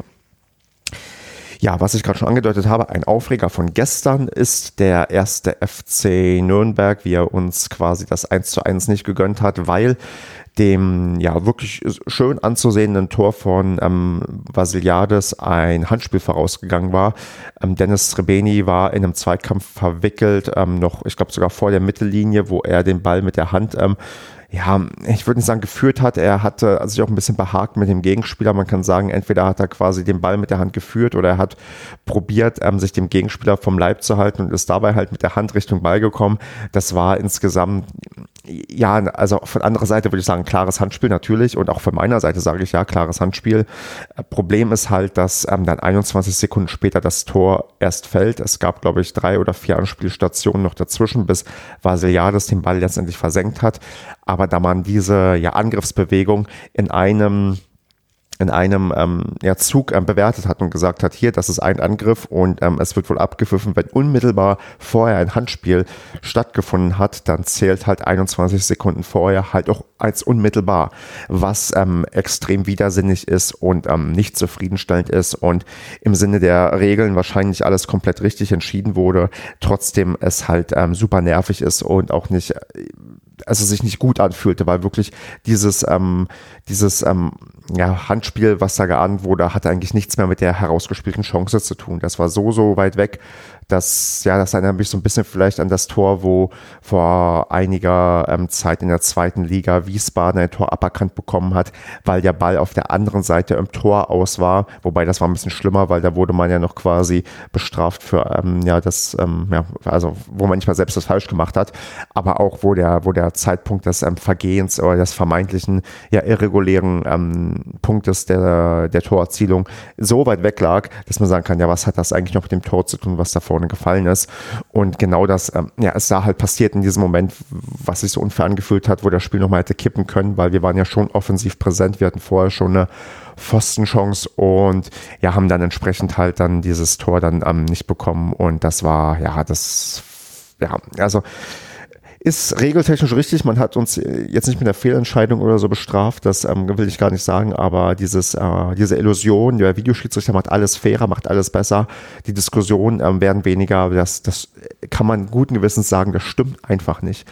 S1: Ja, was ich gerade schon angedeutet habe, ein Aufreger von gestern ist der erste FC Nürnberg, wie er uns quasi das 1 zu 1 nicht gegönnt hat, weil dem ja wirklich schön anzusehenden Tor von ähm, Vasiliades ein Handspiel vorausgegangen war. Ähm, Dennis Srebeni war in einem Zweikampf verwickelt, ähm, noch, ich glaube sogar vor der Mittellinie, wo er den Ball mit der Hand ähm, ja, ich würde nicht sagen geführt hat, er hatte sich auch ein bisschen behagt mit dem Gegenspieler. Man kann sagen, entweder hat er quasi den Ball mit der Hand geführt oder er hat probiert, ähm, sich dem Gegenspieler vom Leib zu halten und ist dabei halt mit der Hand Richtung Ball gekommen. Das war insgesamt, ja, also von anderer Seite würde ich sagen, klares Handspiel natürlich und auch von meiner Seite sage ich ja, klares Handspiel. Äh, Problem ist halt, dass ähm, dann 21 Sekunden später das Tor erst fällt. Es gab, glaube ich, drei oder vier Anspielstationen noch dazwischen, bis Vasiliades den Ball letztendlich versenkt hat. Aber da man diese ja, Angriffsbewegung in einem in einem ähm, ja, Zug ähm, bewertet hat und gesagt hat, hier, das ist ein Angriff und ähm, es wird wohl abgepfiffen, wenn unmittelbar vorher ein Handspiel stattgefunden hat, dann zählt halt 21 Sekunden vorher halt auch als unmittelbar, was ähm, extrem widersinnig ist und ähm, nicht zufriedenstellend ist und im Sinne der Regeln wahrscheinlich alles komplett richtig entschieden wurde, trotzdem es halt ähm, super nervig ist und auch nicht also sich nicht gut anfühlte, weil wirklich dieses, ähm, dieses ähm, ja, Handspiel, was da geahnt wurde, hatte eigentlich nichts mehr mit der herausgespielten Chance zu tun. Das war so, so weit weg, dass, ja, das erinnert mich so ein bisschen vielleicht an das Tor, wo vor einiger ähm, Zeit in der zweiten Liga Wiesbaden ein Tor aberkannt bekommen hat, weil der Ball auf der anderen Seite im Tor aus war. Wobei das war ein bisschen schlimmer, weil da wurde man ja noch quasi bestraft für, ähm, ja, das, ähm, ja, also wo man nicht mal selbst das falsch gemacht hat, aber auch wo der, wo der Zeitpunkt des ähm, Vergehens oder des vermeintlichen, ja, irregulären ähm, Punktes der, der Torerzielung so weit weg lag, dass man sagen kann, ja, was hat das eigentlich noch mit dem Tor zu tun, was davor vorne gefallen ist. Und genau das, ähm, ja, es da halt passiert in diesem Moment, was sich so unfair angefühlt hat, wo das Spiel nochmal hätte kippen können, weil wir waren ja schon offensiv präsent. Wir hatten vorher schon eine Pfostenchance und ja, haben dann entsprechend halt dann dieses Tor dann ähm, nicht bekommen. Und das war, ja, das, ja, also ist regeltechnisch richtig. Man hat uns äh, jetzt nicht mit einer Fehlentscheidung oder so bestraft. Das ähm, will ich gar nicht sagen. Aber dieses, äh, diese Illusion, der Videoschiedsrichter macht alles fairer, macht alles besser. Die Diskussionen ähm, werden weniger. Das, das kann man guten Gewissens sagen. Das stimmt einfach nicht.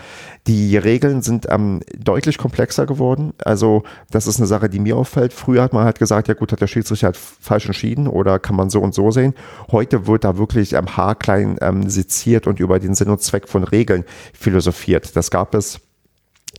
S1: Die Regeln sind ähm, deutlich komplexer geworden. Also das ist eine Sache, die mir auffällt. Früher hat man halt gesagt, ja gut, hat der Schiedsrichter halt falsch entschieden oder kann man so und so sehen. Heute wird da wirklich ähm, haarklein ähm, seziert und über den Sinn und Zweck von Regeln philosophiert. Das gab es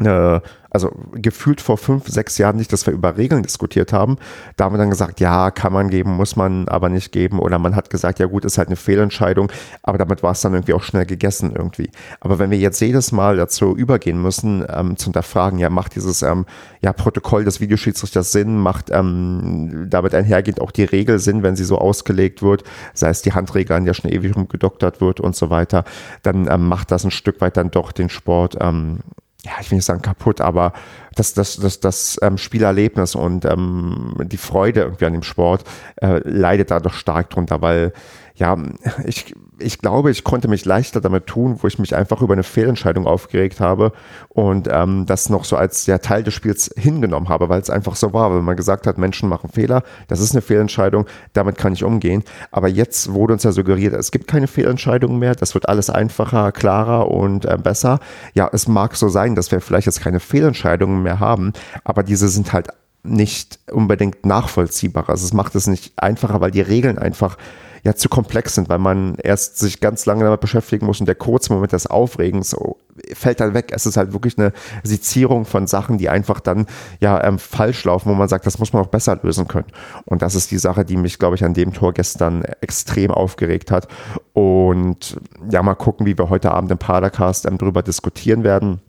S1: äh, also gefühlt vor fünf, sechs Jahren nicht, dass wir über Regeln diskutiert haben. Da haben wir dann gesagt, ja, kann man geben, muss man aber nicht geben. Oder man hat gesagt, ja gut, ist halt eine Fehlentscheidung, aber damit war es dann irgendwie auch schnell gegessen irgendwie. Aber wenn wir jetzt jedes Mal dazu übergehen müssen, ähm, zu hinterfragen, ja, macht dieses ähm, ja, Protokoll des Videoschiedsrichters Sinn, macht ähm, damit einhergehend auch die Regel Sinn, wenn sie so ausgelegt wird, sei es die Handregel, an der schon ewig rumgedoktert wird und so weiter, dann ähm, macht das ein Stück weit dann doch den Sport ähm, ja, ich will nicht sagen kaputt, aber das, das, das, das ähm, Spielerlebnis und ähm, die Freude irgendwie an dem Sport äh, leidet da doch stark drunter, weil ja, ich, ich glaube, ich konnte mich leichter damit tun, wo ich mich einfach über eine Fehlentscheidung aufgeregt habe und ähm, das noch so als ja, Teil des Spiels hingenommen habe, weil es einfach so war, wenn man gesagt hat, Menschen machen Fehler, das ist eine Fehlentscheidung, damit kann ich umgehen. Aber jetzt wurde uns ja suggeriert, es gibt keine Fehlentscheidungen mehr, das wird alles einfacher, klarer und äh, besser. Ja, es mag so sein, dass wir vielleicht jetzt keine Fehlentscheidungen mehr haben, aber diese sind halt nicht unbedingt nachvollziehbar. Also es macht es nicht einfacher, weil die Regeln einfach ja zu komplex sind, weil man erst sich ganz lange damit beschäftigen muss und der kurze Moment des Aufregens so, fällt dann weg. Es ist halt wirklich eine Sezierung von Sachen, die einfach dann ja ähm, falsch laufen, wo man sagt, das muss man auch besser lösen können. Und das ist die Sache, die mich, glaube ich, an dem Tor gestern extrem aufgeregt hat. Und ja, mal gucken, wie wir heute Abend im Padercast ähm, drüber diskutieren werden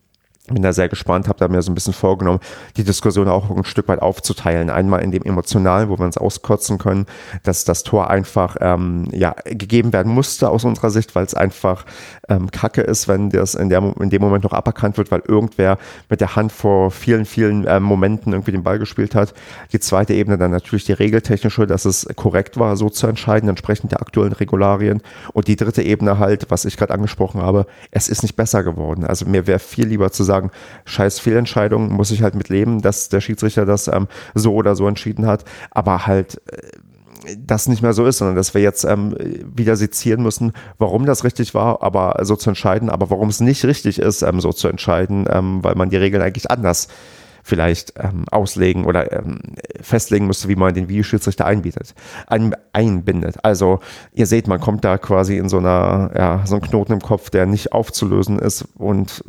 S1: bin da sehr gespannt, habe da mir so ein bisschen vorgenommen, die Diskussion auch ein Stück weit aufzuteilen. Einmal in dem Emotionalen, wo wir uns auskotzen können, dass das Tor einfach ähm, ja, gegeben werden musste aus unserer Sicht, weil es einfach ähm, kacke ist, wenn das in, der, in dem Moment noch aberkannt wird, weil irgendwer mit der Hand vor vielen, vielen ähm, Momenten irgendwie den Ball gespielt hat. Die zweite Ebene dann natürlich die regeltechnische, dass es korrekt war, so zu entscheiden, entsprechend der aktuellen Regularien. Und die dritte Ebene halt, was ich gerade angesprochen habe, es ist nicht besser geworden. Also mir wäre viel lieber zu sagen, sagen, scheiß Fehlentscheidung, muss ich halt mit leben, dass der Schiedsrichter das ähm, so oder so entschieden hat, aber halt äh, das nicht mehr so ist, sondern dass wir jetzt ähm, wieder sezieren müssen, warum das richtig war, aber so zu entscheiden, aber warum es nicht richtig ist, ähm, so zu entscheiden, ähm, weil man die Regeln eigentlich anders äh, vielleicht ähm, auslegen oder ähm, festlegen müsste, wie man den Videoschiedsrichter einbietet, ein, einbindet. Also ihr seht, man kommt da quasi in so einer, ja, so einen Knoten im Kopf, der nicht aufzulösen ist und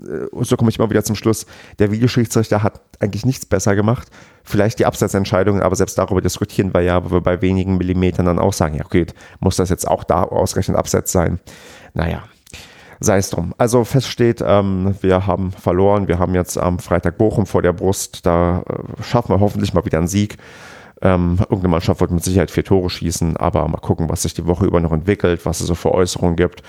S1: äh, so komme ich mal wieder zum Schluss. Der Videoschiedsrichter hat eigentlich nichts besser gemacht. Vielleicht die Abseitsentscheidungen, aber selbst darüber diskutieren wir ja, wo wir bei wenigen Millimetern dann auch sagen, ja, okay, muss das jetzt auch da ausgerechnet Abseits sein? Naja, sei es drum. Also fest steht, ähm, wir haben verloren. Wir haben jetzt am Freitag Bochum vor der Brust. Da äh, schaffen wir hoffentlich mal wieder einen Sieg. Ähm, irgendeine Mannschaft wird mit Sicherheit vier Tore schießen, aber mal gucken, was sich die Woche über noch entwickelt, was es so für Äußerungen gibt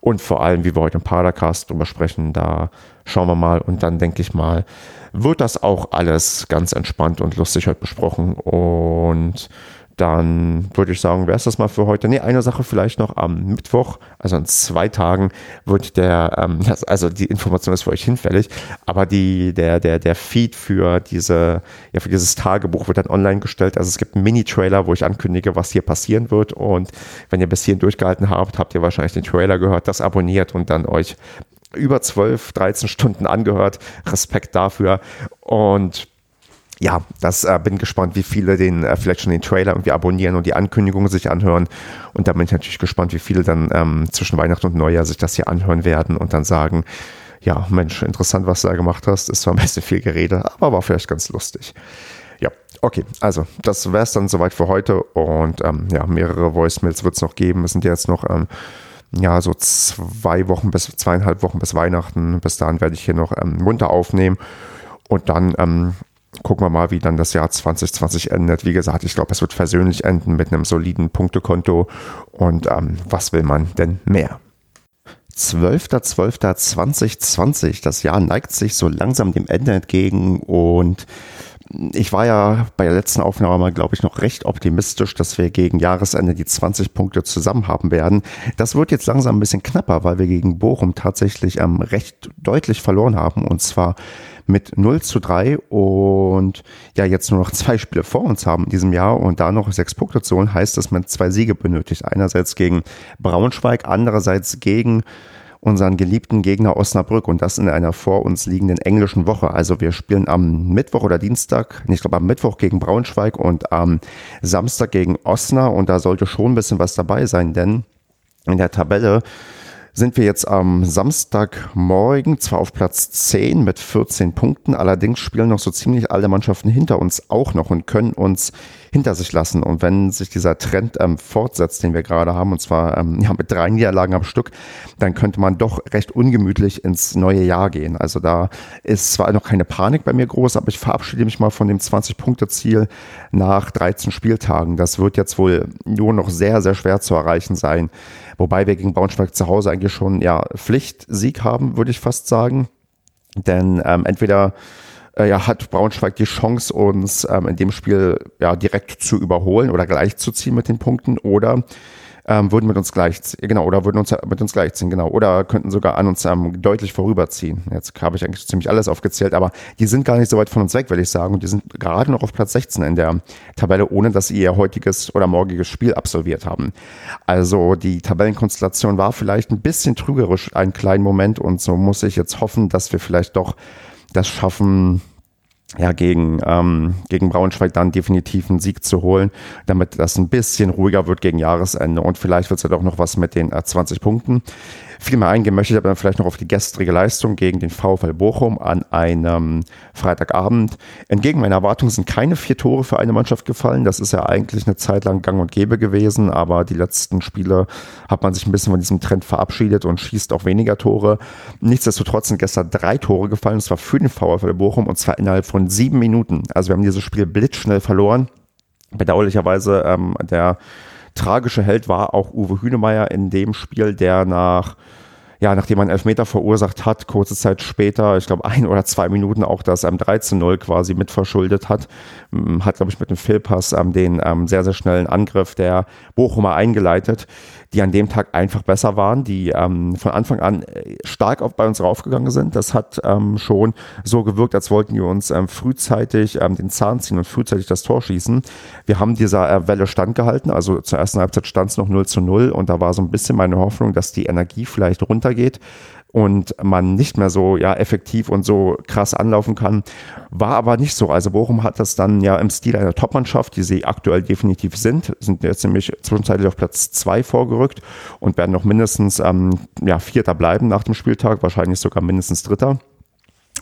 S1: und vor allem, wie wir heute im Padercast drüber sprechen, da schauen wir mal und dann denke ich mal, wird das auch alles ganz entspannt und lustig heute besprochen und dann würde ich sagen, wäre es das mal für heute. Nee, eine Sache vielleicht noch am Mittwoch, also in zwei Tagen, wird der, ähm, also die Information ist für euch hinfällig, aber die, der, der, der Feed für diese, ja, für dieses Tagebuch wird dann online gestellt. Also es gibt einen Mini-Trailer, wo ich ankündige, was hier passieren wird. Und wenn ihr bis hierhin durchgehalten habt, habt ihr wahrscheinlich den Trailer gehört, das abonniert und dann euch über 12, 13 Stunden angehört. Respekt dafür. Und ja, das äh, bin gespannt, wie viele den äh, vielleicht schon den Trailer irgendwie abonnieren und die Ankündigungen sich anhören. Und da bin ich natürlich gespannt, wie viele dann ähm, zwischen Weihnachten und Neujahr sich das hier anhören werden und dann sagen, ja, Mensch, interessant, was du da gemacht hast. Ist zwar ein bisschen viel Gerede, aber war vielleicht ganz lustig. Ja, okay, also das wäre es dann soweit für heute. Und ähm, ja, mehrere Voicemails wird es noch geben. Es sind jetzt noch ähm, ja, so zwei Wochen bis zweieinhalb Wochen bis Weihnachten. Bis dahin werde ich hier noch ähm, munter aufnehmen. Und dann ähm, gucken wir mal, wie dann das Jahr 2020 endet. Wie gesagt, ich glaube, es wird versöhnlich enden mit einem soliden Punktekonto. Und ähm, was will man denn mehr? 12.12.2020, das Jahr neigt sich so langsam dem Ende entgegen und ich war ja bei der letzten Aufnahme mal, glaube ich, noch recht optimistisch, dass wir gegen Jahresende die 20 Punkte zusammen haben werden. Das wird jetzt langsam ein bisschen knapper, weil wir gegen Bochum tatsächlich ähm, recht deutlich verloren haben und zwar mit 0 zu 3 und ja jetzt nur noch zwei Spiele vor uns haben in diesem Jahr und da noch sechs Punkte zu holen, heißt, dass man zwei Siege benötigt. Einerseits gegen Braunschweig, andererseits gegen unseren geliebten Gegner Osnabrück und das in einer vor uns liegenden englischen Woche. Also wir spielen am Mittwoch oder Dienstag, ich glaube am Mittwoch gegen Braunschweig und am Samstag gegen Osnabrück und da sollte schon ein bisschen was dabei sein, denn in der Tabelle sind wir jetzt am Samstagmorgen zwar auf Platz 10 mit 14 Punkten, allerdings spielen noch so ziemlich alle Mannschaften hinter uns auch noch und können uns hinter sich lassen. Und wenn sich dieser Trend ähm, fortsetzt, den wir gerade haben, und zwar ähm, ja, mit drei Niederlagen am Stück, dann könnte man doch recht ungemütlich ins neue Jahr gehen. Also da ist zwar noch keine Panik bei mir groß, aber ich verabschiede mich mal von dem 20-Punkte-Ziel nach 13 Spieltagen. Das wird jetzt wohl nur noch sehr, sehr schwer zu erreichen sein. Wobei wir gegen Braunschweig zu Hause eigentlich schon ja Pflichtsieg haben, würde ich fast sagen. Denn ähm, entweder äh, ja, hat Braunschweig die Chance, uns ähm, in dem Spiel ja direkt zu überholen oder gleichzuziehen mit den Punkten oder ähm, würden mit uns gleich, genau, oder würden uns mit uns gleichziehen, genau, oder könnten sogar an uns ähm, deutlich vorüberziehen. Jetzt habe ich eigentlich ziemlich alles aufgezählt, aber die sind gar nicht so weit von uns weg, will ich sagen, und die sind gerade noch auf Platz 16 in der Tabelle, ohne dass sie ihr heutiges oder morgiges Spiel absolviert haben. Also die Tabellenkonstellation war vielleicht ein bisschen trügerisch einen kleinen Moment und so muss ich jetzt hoffen, dass wir vielleicht doch das schaffen, ja, gegen, ähm, gegen Braunschweig dann definitiv einen Sieg zu holen, damit das ein bisschen ruhiger wird gegen Jahresende. Und vielleicht wird es ja doch noch was mit den äh, 20 Punkten viel mehr eingehen möchte ich aber vielleicht noch auf die gestrige Leistung gegen den VfL Bochum an einem Freitagabend. Entgegen meiner Erwartungen sind keine vier Tore für eine Mannschaft gefallen. Das ist ja eigentlich eine Zeit lang gang und gäbe gewesen, aber die letzten Spiele hat man sich ein bisschen von diesem Trend verabschiedet und schießt auch weniger Tore. Nichtsdestotrotz sind gestern drei Tore gefallen, und zwar für den VfL Bochum und zwar innerhalb von sieben Minuten. Also wir haben dieses Spiel blitzschnell verloren. Bedauerlicherweise ähm, der tragische Held war auch Uwe Hünemeyer in dem Spiel, der nach ja, nachdem man Elfmeter verursacht hat, kurze Zeit später, ich glaube ein oder zwei Minuten auch das ähm, 13-0 quasi mitverschuldet hat, ähm, hat, glaube ich, mit dem Fehlpass ähm, den ähm, sehr, sehr schnellen Angriff der Bochumer eingeleitet die an dem Tag einfach besser waren, die ähm, von Anfang an äh, stark auf, bei uns raufgegangen sind. Das hat ähm, schon so gewirkt, als wollten wir uns ähm, frühzeitig ähm, den Zahn ziehen und frühzeitig das Tor schießen. Wir haben dieser äh, Welle standgehalten, also zur ersten Halbzeit stand es noch 0 zu 0 und da war so ein bisschen meine Hoffnung, dass die Energie vielleicht runtergeht und man nicht mehr so ja effektiv und so krass anlaufen kann. War aber nicht so. Also Bochum hat das dann ja im Stil einer Topmannschaft, die sie aktuell definitiv sind, sind jetzt nämlich zwischenzeitlich auf Platz zwei vorgerückt und werden noch mindestens ähm, ja, Vierter bleiben nach dem Spieltag, wahrscheinlich sogar mindestens Dritter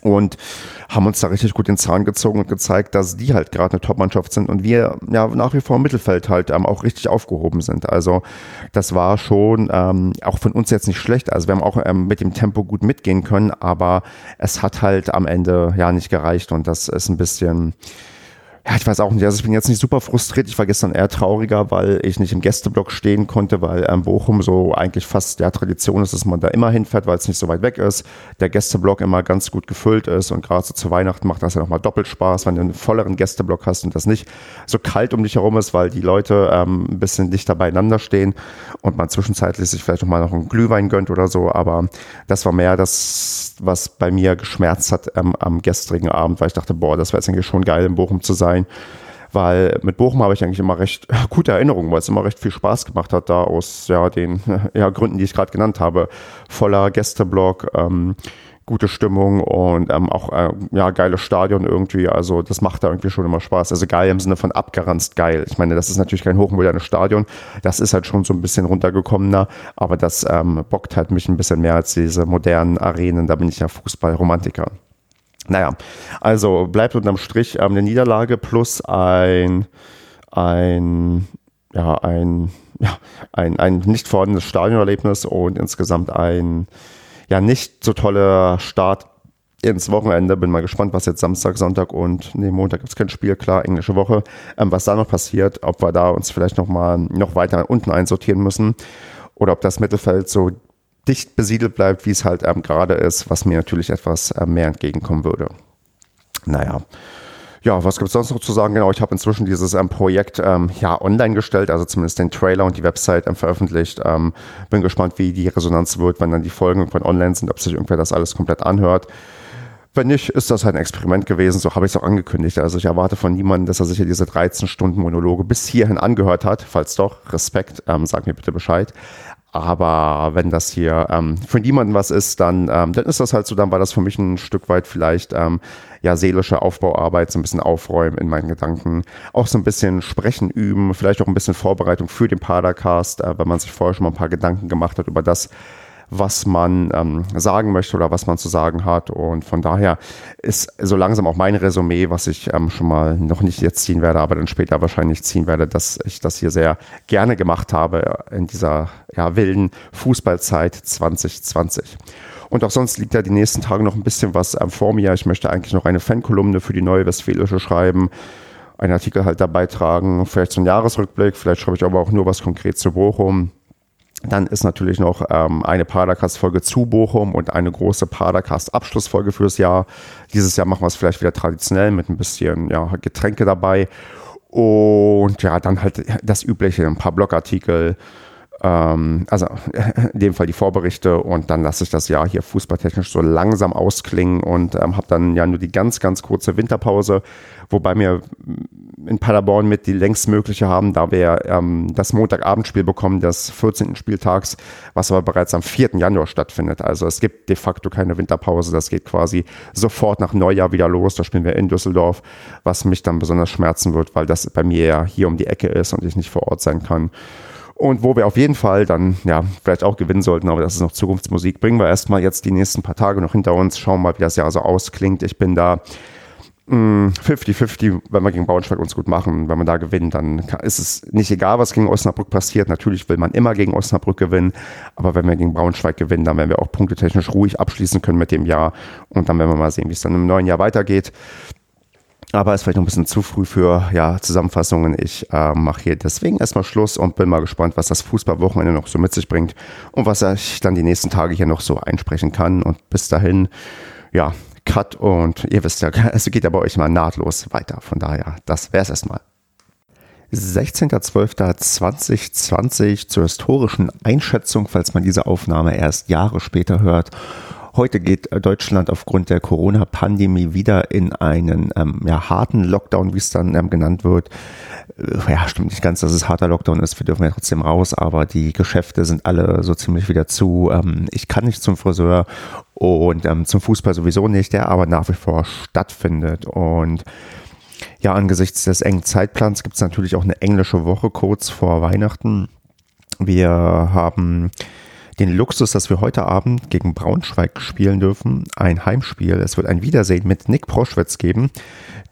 S1: und haben uns da richtig gut den Zahn gezogen und gezeigt, dass die halt gerade eine Top-Mannschaft sind und wir ja nach wie vor im Mittelfeld halt ähm, auch richtig aufgehoben sind. Also das war schon ähm, auch von uns jetzt nicht schlecht. Also wir haben auch ähm, mit dem Tempo gut mitgehen können, aber es hat halt am Ende ja nicht gereicht und das ist ein bisschen ja, ich weiß auch nicht. Also ich bin jetzt nicht super frustriert. Ich war gestern eher trauriger, weil ich nicht im Gästeblock stehen konnte, weil ähm, Bochum so eigentlich fast der Tradition ist, dass man da immer hinfährt, weil es nicht so weit weg ist. Der Gästeblock immer ganz gut gefüllt ist und gerade so zu Weihnachten macht das ja nochmal doppelt Spaß, wenn du einen volleren Gästeblock hast und das nicht so kalt um dich herum ist, weil die Leute ähm, ein bisschen dichter beieinander stehen und man zwischenzeitlich sich vielleicht nochmal noch einen Glühwein gönnt oder so. Aber das war mehr das, was bei mir geschmerzt hat ähm, am gestrigen Abend, weil ich dachte, boah, das wäre jetzt eigentlich schon geil, in Bochum zu sein sein, weil mit Bochum habe ich eigentlich immer recht (laughs) gute Erinnerungen, weil es immer recht viel Spaß gemacht hat, da aus ja, den (laughs) ja, Gründen, die ich gerade genannt habe. Voller Gästeblock, ähm, gute Stimmung und ähm, auch äh, ja geiles Stadion irgendwie. Also das macht da irgendwie schon immer Spaß. Also geil im Sinne von abgeranzt geil. Ich meine, das ist natürlich kein hochmodernes Stadion. Das ist halt schon so ein bisschen runtergekommener, aber das ähm, bockt halt mich ein bisschen mehr als diese modernen Arenen. Da bin ich ja Fußballromantiker. Naja, also bleibt unterm Strich ähm, eine Niederlage plus ein, ein, ja, ein, ja, ein, ein nicht vorhandenes Stadionerlebnis und insgesamt ein ja nicht so toller Start ins Wochenende. Bin mal gespannt, was jetzt Samstag, Sonntag und nee, Montag gibt es kein Spiel, klar, englische Woche, ähm, was da noch passiert, ob wir da uns vielleicht noch mal noch weiter unten einsortieren müssen oder ob das Mittelfeld so dicht besiedelt bleibt, wie es halt ähm, gerade ist, was mir natürlich etwas äh, mehr entgegenkommen würde. Naja. Ja, was gibt es sonst noch zu sagen? Genau, ich habe inzwischen dieses ähm, Projekt ähm, ja online gestellt, also zumindest den Trailer und die Website ähm, veröffentlicht. Ähm, bin gespannt, wie die Resonanz wird, wenn dann die Folgen irgendwann online sind, ob sich irgendwer das alles komplett anhört. Wenn nicht, ist das halt ein Experiment gewesen, so habe ich es auch angekündigt. Also ich erwarte von niemandem, dass er sich hier diese 13 Stunden Monologe bis hierhin angehört hat. Falls doch, Respekt, ähm, sag mir bitte Bescheid. Aber wenn das hier ähm, für niemanden was ist, dann, ähm, dann ist das halt so, dann war das für mich ein Stück weit vielleicht ähm, ja seelische Aufbauarbeit, so ein bisschen aufräumen in meinen Gedanken, auch so ein bisschen sprechen üben, vielleicht auch ein bisschen Vorbereitung für den Padercast, äh, wenn man sich vorher schon mal ein paar Gedanken gemacht hat über das, was man ähm, sagen möchte oder was man zu sagen hat. Und von daher ist so langsam auch mein Resümee, was ich ähm, schon mal noch nicht jetzt ziehen werde, aber dann später wahrscheinlich ziehen werde, dass ich das hier sehr gerne gemacht habe in dieser ja, wilden Fußballzeit 2020. Und auch sonst liegt ja die nächsten Tage noch ein bisschen was ähm, vor mir. Ich möchte eigentlich noch eine Fankolumne für die Neue Westfälische schreiben einen Artikel halt dabei tragen, vielleicht so einen Jahresrückblick, vielleicht schreibe ich aber auch nur was konkret zu Bochum Dann ist natürlich noch ähm, eine Padercast-Folge zu Bochum und eine große Padercast-Abschlussfolge fürs Jahr. Dieses Jahr machen wir es vielleicht wieder traditionell mit ein bisschen ja, Getränke dabei. Und ja, dann halt das Übliche, ein paar Blogartikel, ähm, also (laughs) in dem Fall die Vorberichte und dann lasse ich das Jahr hier fußballtechnisch so langsam ausklingen und ähm, habe dann ja nur die ganz, ganz kurze Winterpause, wobei wir in Paderborn mit die längst mögliche haben, da wir ähm, das Montagabendspiel bekommen des 14. Spieltags, was aber bereits am 4. Januar stattfindet. Also es gibt de facto keine Winterpause, das geht quasi sofort nach Neujahr wieder los. Da spielen wir in Düsseldorf, was mich dann besonders schmerzen wird, weil das bei mir ja hier um die Ecke ist und ich nicht vor Ort sein kann. Und wo wir auf jeden Fall dann, ja, vielleicht auch gewinnen sollten, aber das ist noch Zukunftsmusik. Bringen wir erstmal jetzt die nächsten paar Tage noch hinter uns, schauen mal, wie das Jahr so ausklingt. Ich bin da 50-50, mm, wenn wir gegen Braunschweig uns gut machen. Wenn man da gewinnt, dann ist es nicht egal, was gegen Osnabrück passiert. Natürlich will man immer gegen Osnabrück gewinnen, aber wenn wir gegen Braunschweig gewinnen, dann werden wir auch punktetechnisch ruhig abschließen können mit dem Jahr. Und dann werden wir mal sehen, wie es dann im neuen Jahr weitergeht. Aber es ist vielleicht noch ein bisschen zu früh für ja, Zusammenfassungen. Ich äh, mache hier deswegen erstmal Schluss und bin mal gespannt, was das Fußballwochenende noch so mit sich bringt und was ich dann die nächsten Tage hier noch so einsprechen kann. Und bis dahin, ja, Cut und ihr wisst ja, (laughs) es geht ja bei euch mal nahtlos weiter. Von daher, das wäre es erstmal. 16.12.2020 zur historischen Einschätzung, falls man diese Aufnahme erst Jahre später hört. Heute geht Deutschland aufgrund der Corona-Pandemie wieder in einen ähm, ja, harten Lockdown, wie es dann ähm, genannt wird. Äh, ja, stimmt nicht ganz, dass es harter Lockdown ist. Wir dürfen ja trotzdem raus, aber die Geschäfte sind alle so ziemlich wieder zu. Ähm, ich kann nicht zum Friseur und ähm, zum Fußball sowieso nicht, der aber nach wie vor stattfindet. Und ja, angesichts des engen Zeitplans gibt es natürlich auch eine englische Woche kurz vor Weihnachten. Wir haben den Luxus, dass wir heute Abend gegen Braunschweig spielen dürfen. Ein Heimspiel. Es wird ein Wiedersehen mit Nick Proschwitz geben,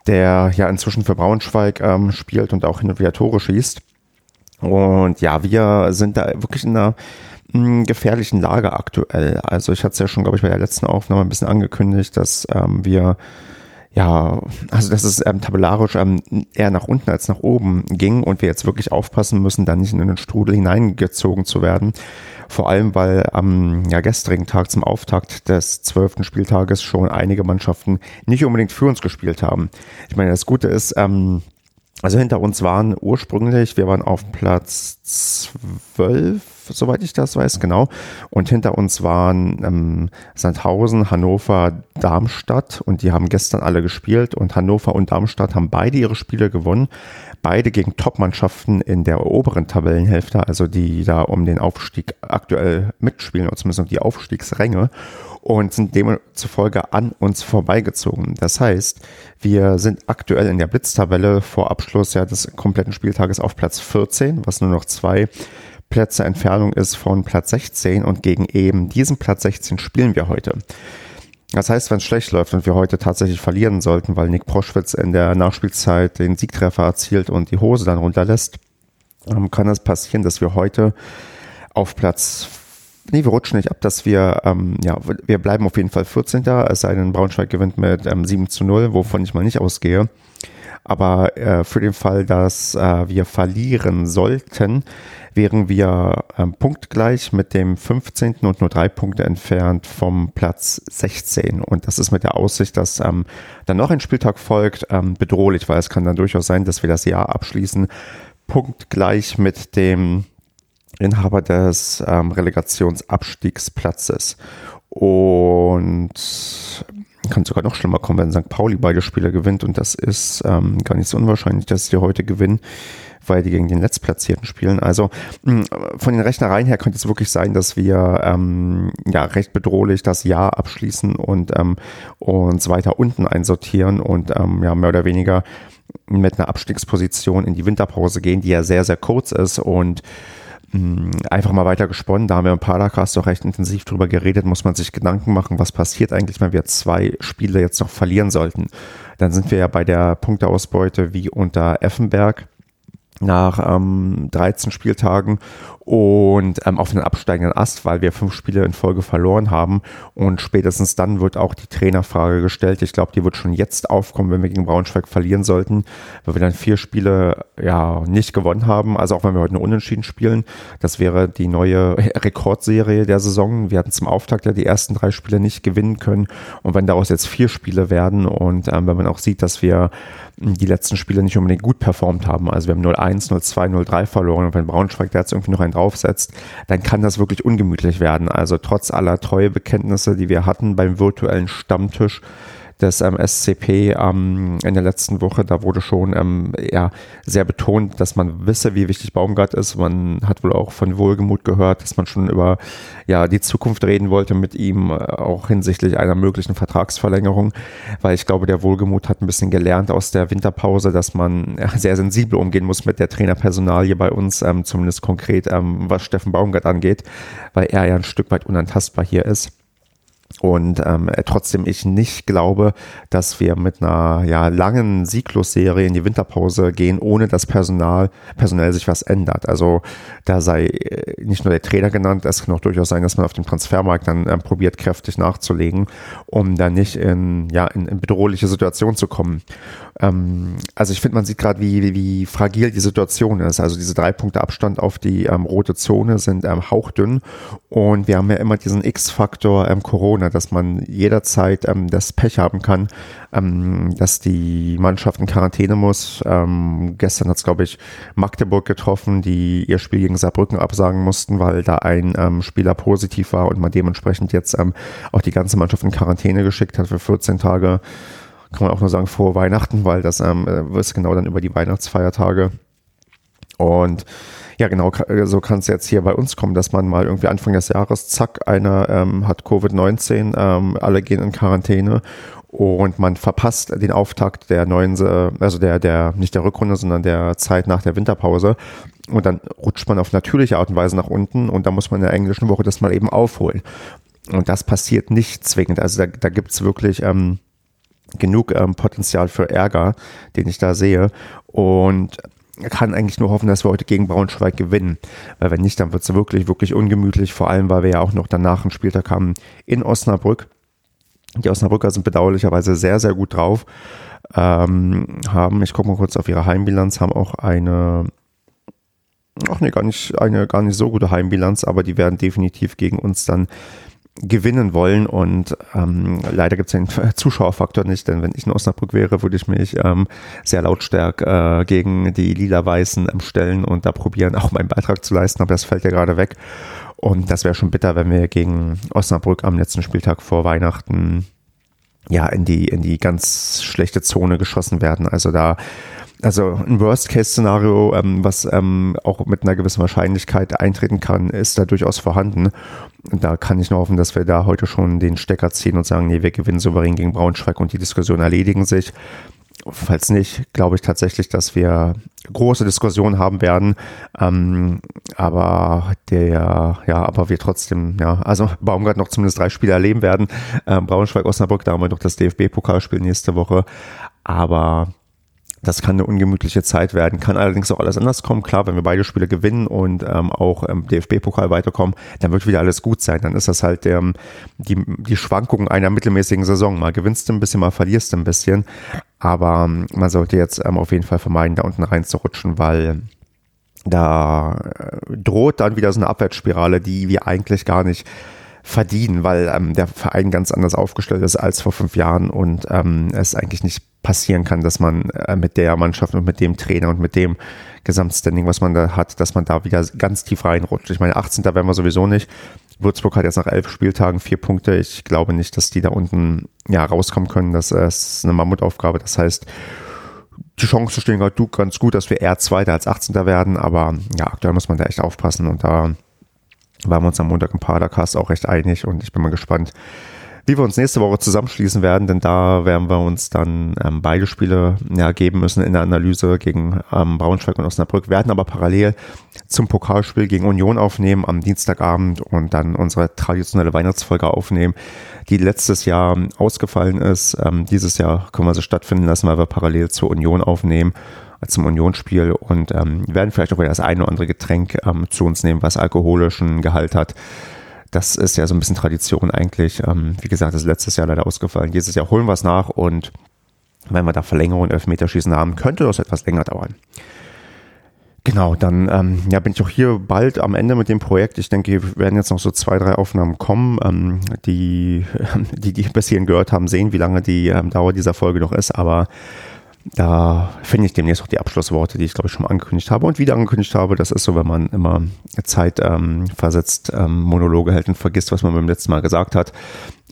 S1: der ja inzwischen für Braunschweig ähm, spielt und auch hin und wieder Tore schießt. Und ja, wir sind da wirklich in einer hm, gefährlichen Lage aktuell. Also ich hatte es ja schon, glaube ich, bei der letzten Aufnahme ein bisschen angekündigt, dass ähm, wir ja, also dass es ähm, tabellarisch ähm, eher nach unten als nach oben ging und wir jetzt wirklich aufpassen müssen, da nicht in den Strudel hineingezogen zu werden. Vor allem, weil am ja, gestrigen Tag zum Auftakt des zwölften Spieltages schon einige Mannschaften nicht unbedingt für uns gespielt haben. Ich meine, das Gute ist, ähm, also hinter uns waren ursprünglich, wir waren auf Platz zwölf, soweit ich das weiß, genau. Und hinter uns waren ähm, Sandhausen, Hannover, Darmstadt und die haben gestern alle gespielt und Hannover und Darmstadt haben beide ihre Spiele gewonnen. Beide gegen Top-Mannschaften in der oberen Tabellenhälfte, also die da um den Aufstieg aktuell mitspielen, oder zumindest um die Aufstiegsränge und sind demzufolge an uns vorbeigezogen. Das heißt, wir sind aktuell in der Blitztabelle vor Abschluss ja des kompletten Spieltages auf Platz 14, was nur noch zwei Plätze Entfernung ist von Platz 16 und gegen eben diesen Platz 16 spielen wir heute. Das heißt, wenn es schlecht läuft und wir heute tatsächlich verlieren sollten, weil Nick Proschwitz in der Nachspielzeit den Siegtreffer erzielt und die Hose dann runterlässt, ähm, kann es passieren, dass wir heute auf Platz Nee, wir rutschen nicht ab, dass wir, ähm, ja, wir bleiben auf jeden Fall 14. Es sei denn, Braunschweig gewinnt mit ähm, 7 zu 0, wovon ich mal nicht ausgehe. Aber äh, für den Fall, dass äh, wir verlieren sollten, wären wir ähm, punktgleich mit dem 15. und nur drei Punkte entfernt vom Platz 16. Und das ist mit der Aussicht, dass ähm, dann noch ein Spieltag folgt, ähm, bedrohlich, weil es kann dann durchaus sein, dass wir das Jahr abschließen, punktgleich mit dem Inhaber des ähm, Relegationsabstiegsplatzes. Und kann sogar noch schlimmer kommen, wenn St. Pauli beide Spiele gewinnt. Und das ist ähm, gar nicht so unwahrscheinlich, dass sie heute gewinnen, weil die gegen den Letztplatzierten spielen. Also mh, von den Rechnereien her könnte es wirklich sein, dass wir ähm, ja recht bedrohlich das Jahr abschließen und ähm, uns weiter unten einsortieren und ähm, ja mehr oder weniger mit einer Abstiegsposition in die Winterpause gehen, die ja sehr, sehr kurz ist und einfach mal weiter gesponnen. Da haben wir im Paracast auch recht intensiv drüber geredet. Muss man sich Gedanken machen, was passiert eigentlich, wenn wir zwei Spiele jetzt noch verlieren sollten. Dann sind wir ja bei der Punkteausbeute wie unter Effenberg. nach ähm, 13 Spieltagen und ähm, auf einen absteigenden Ast, weil wir fünf Spiele in Folge verloren haben. Und spätestens dann wird auch die Trainerfrage gestellt. Ich glaube, die wird schon jetzt aufkommen, wenn wir gegen Braunschweig verlieren sollten, weil wir dann vier Spiele ja nicht gewonnen haben. Also auch wenn wir heute nur unentschieden spielen, das wäre die neue (laughs) Rekordserie der Saison. Wir hatten zum Auftakt ja die ersten drei Spiele nicht gewinnen können. Und wenn daraus jetzt vier Spiele werden und ähm, wenn man auch sieht, dass wir die letzten Spiele nicht unbedingt gut performt haben. Also wir haben 0-1, 0-2, 0-3 verloren und wenn Braunschweig da jetzt irgendwie noch einen draufsetzt, dann kann das wirklich ungemütlich werden. Also trotz aller Treuebekenntnisse, die wir hatten beim virtuellen Stammtisch, des ähm, SCP ähm, in der letzten Woche. Da wurde schon ähm, ja, sehr betont, dass man wisse, wie wichtig Baumgart ist. Man hat wohl auch von Wohlgemut gehört, dass man schon über ja, die Zukunft reden wollte mit ihm, äh, auch hinsichtlich einer möglichen Vertragsverlängerung, weil ich glaube, der Wohlgemut hat ein bisschen gelernt aus der Winterpause, dass man sehr sensibel umgehen muss mit der Trainerpersonalie bei uns, ähm, zumindest konkret, ähm, was Steffen Baumgart angeht, weil er ja ein Stück weit unantastbar hier ist. Und ähm, trotzdem ich nicht glaube, dass wir mit einer ja, langen Sieglos-Serie in die Winterpause gehen, ohne dass Personal, personell sich was ändert. Also da sei äh, nicht nur der Trainer genannt, es kann auch durchaus sein, dass man auf dem Transfermarkt dann ähm, probiert, kräftig nachzulegen, um dann nicht in, ja, in, in bedrohliche Situationen zu kommen. Ähm, also ich finde, man sieht gerade, wie, wie, fragil die Situation ist. Also diese drei Punkte Abstand auf die ähm, rote Zone sind ähm, hauchdünn und wir haben ja immer diesen X-Faktor ähm, Corona, dass man jederzeit ähm, das Pech haben kann, ähm, dass die Mannschaft in Quarantäne muss. Gestern hat es, glaube ich, Magdeburg getroffen, die ihr Spiel gegen Saarbrücken absagen mussten, weil da ein Spieler positiv war und man dementsprechend jetzt auch die ganze Mannschaft in Quarantäne geschickt hat für 14 Tage kann man auch nur sagen, frohe Weihnachten, weil das ähm, ist genau dann über die Weihnachtsfeiertage. Und ja, genau, so kann es jetzt hier bei uns kommen, dass man mal irgendwie Anfang des Jahres, zack, einer ähm, hat Covid-19, ähm, alle gehen in Quarantäne und man verpasst den Auftakt der neuen, also der, der, nicht der Rückrunde, sondern der Zeit nach der Winterpause. Und dann rutscht man auf natürliche Art und Weise nach unten und da muss man in der englischen Woche das mal eben aufholen. Und das passiert nicht zwingend. Also da, da gibt's wirklich ähm, genug ähm, Potenzial für Ärger, den ich da sehe. Und kann eigentlich nur hoffen, dass wir heute gegen Braunschweig gewinnen. Weil wenn nicht, dann wird es wirklich, wirklich ungemütlich. Vor allem, weil wir ja auch noch danach einen Spieltag haben in Osnabrück. Die Osnabrücker sind bedauerlicherweise sehr, sehr gut drauf. Ähm, haben, ich gucke mal kurz auf ihre Heimbilanz, haben auch eine, ach nee, gar nicht, eine gar nicht so gute Heimbilanz, aber die werden definitiv gegen uns dann gewinnen wollen. Und ähm, leider gibt es den (laughs) Zuschauerfaktor nicht, denn wenn ich in Osnabrück wäre, würde ich mich ähm, sehr lautstark äh, gegen die Lila-Weißen ähm, stellen und da probieren, (laughs) auch meinen Beitrag zu leisten, aber das fällt ja gerade weg. Und das wäre schon bitter, wenn wir gegen Osnabrück am letzten Spieltag vor Weihnachten ja in die in die ganz schlechte Zone geschossen werden. Also da also ein Worst-Case-Szenario, ähm, was ähm, auch mit einer gewissen Wahrscheinlichkeit eintreten kann, ist da durchaus vorhanden. Da kann ich nur hoffen, dass wir da heute schon den Stecker ziehen und sagen, nee, wir gewinnen souverän gegen Braunschweig und die Diskussionen erledigen sich. Falls nicht, glaube ich tatsächlich, dass wir große Diskussionen haben werden. Ähm, aber der, ja, aber wir trotzdem, ja, also Baumgart noch zumindest drei Spiele erleben werden. Ähm, Braunschweig, Osnabrück, da haben wir noch das DFB-Pokalspiel nächste Woche. Aber das kann eine ungemütliche Zeit werden, kann allerdings auch alles anders kommen. Klar, wenn wir beide Spiele gewinnen und ähm, auch im DFB-Pokal weiterkommen, dann wird wieder alles gut sein. Dann ist das halt ähm, die, die Schwankungen einer mittelmäßigen Saison. Mal gewinnst du ein bisschen, mal verlierst du ein bisschen. Aber ähm, man sollte jetzt ähm, auf jeden Fall vermeiden, da unten reinzurutschen, weil da äh, droht dann wieder so eine Abwärtsspirale, die wir eigentlich gar nicht verdienen, weil ähm, der Verein ganz anders aufgestellt ist als vor fünf Jahren und ähm, es eigentlich nicht passieren kann, dass man äh, mit der Mannschaft und mit dem Trainer und mit dem Gesamtstanding, was man da hat, dass man da wieder ganz tief reinrutscht. Ich meine, 18. werden wir sowieso nicht. Würzburg hat jetzt nach elf Spieltagen vier Punkte. Ich glaube nicht, dass die da unten ja rauskommen können. Das ist eine Mammutaufgabe. Das heißt, die Chancen stehen halt ganz gut, dass wir eher Zweiter als 18. werden, aber ja, aktuell muss man da echt aufpassen und da waren wir uns am Montag im Padercast auch recht einig und ich bin mal gespannt, wie wir uns nächste Woche zusammenschließen werden, denn da werden wir uns dann ähm, beide Spiele ja, geben müssen in der Analyse gegen ähm, Braunschweig und Osnabrück, werden aber parallel zum Pokalspiel gegen Union aufnehmen am Dienstagabend und dann unsere traditionelle Weihnachtsfolge aufnehmen, die letztes Jahr ausgefallen ist. Ähm, dieses Jahr können wir sie stattfinden lassen, weil wir parallel zur Union aufnehmen. Zum Unionsspiel und ähm, werden vielleicht auch wieder das eine oder andere Getränk ähm, zu uns nehmen, was alkoholischen Gehalt hat. Das ist ja so ein bisschen Tradition eigentlich. Ähm, wie gesagt, das ist letztes Jahr leider ausgefallen. Dieses Jahr holen wir es nach und wenn wir da Verlängerung und Elfmeterschießen haben, könnte das etwas länger dauern. Genau, dann ähm, ja, bin ich auch hier bald am Ende mit dem Projekt. Ich denke, wir werden jetzt noch so zwei, drei Aufnahmen kommen. Ähm, die, (laughs) die, die bis hierhin gehört haben, sehen, wie lange die ähm, Dauer dieser Folge noch ist. Aber da finde ich demnächst auch die Abschlussworte, die ich glaube ich schon mal angekündigt habe und wieder angekündigt habe. Das ist so, wenn man immer Zeit ähm, versetzt, ähm, Monologe hält und vergisst, was man beim letzten Mal gesagt hat.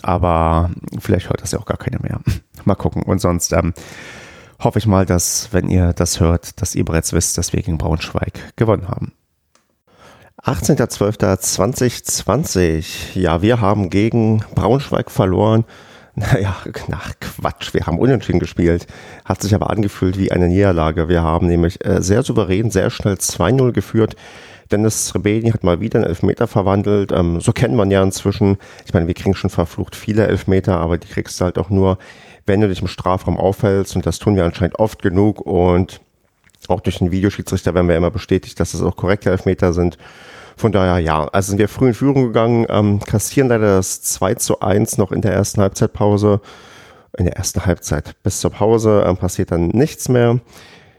S1: Aber vielleicht hört das ja auch gar keiner mehr. (laughs) mal gucken. Und sonst ähm, hoffe ich mal, dass, wenn ihr das hört, dass ihr bereits wisst, dass wir gegen Braunschweig gewonnen haben. 18.12.2020. Ja, wir haben gegen Braunschweig verloren. (laughs) Naja, nach Quatsch, wir haben unentschieden gespielt. Hat sich aber angefühlt wie eine Niederlage. Wir haben nämlich äh, sehr souverän, sehr schnell 2-0 geführt. Dennis Srebeni hat mal wieder einen Elfmeter verwandelt. Ähm, so kennt man ja inzwischen. Ich meine, wir kriegen schon verflucht viele Elfmeter, aber die kriegst du halt auch nur wenn du dich im Strafraum aufhältst, und das tun wir anscheinend oft genug und auch durch den Videoschiedsrichter werden wir immer bestätigt, dass das auch korrekte Elfmeter sind. Von daher, ja, also sind wir früh in Führung gegangen, ähm, kassieren leider das 2 zu 1 noch in der ersten Halbzeitpause. In der ersten Halbzeit bis zur Pause ähm, passiert dann nichts mehr.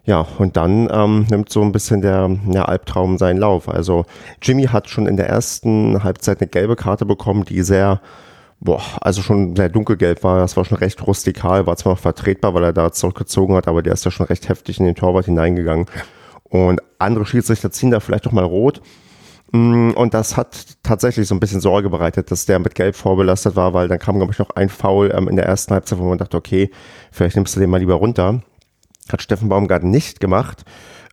S1: Ja, und dann ähm, nimmt so ein bisschen der, der Albtraum seinen Lauf. Also Jimmy hat schon in der ersten Halbzeit eine gelbe Karte bekommen, die sehr boah, also schon sehr dunkelgelb war. Das war schon recht rustikal, war zwar noch vertretbar, weil er da zurückgezogen hat, aber der ist ja schon recht heftig in den Torwart hineingegangen. Und andere Schiedsrichter ziehen da vielleicht doch mal rot. Mm, und das hat tatsächlich so ein bisschen Sorge bereitet, dass der mit Gelb vorbelastet war, weil dann kam, glaube ich, noch ein Foul ähm, in der ersten Halbzeit, wo man dachte, okay, vielleicht nimmst du den mal lieber runter. Hat Steffen Baumgart nicht gemacht.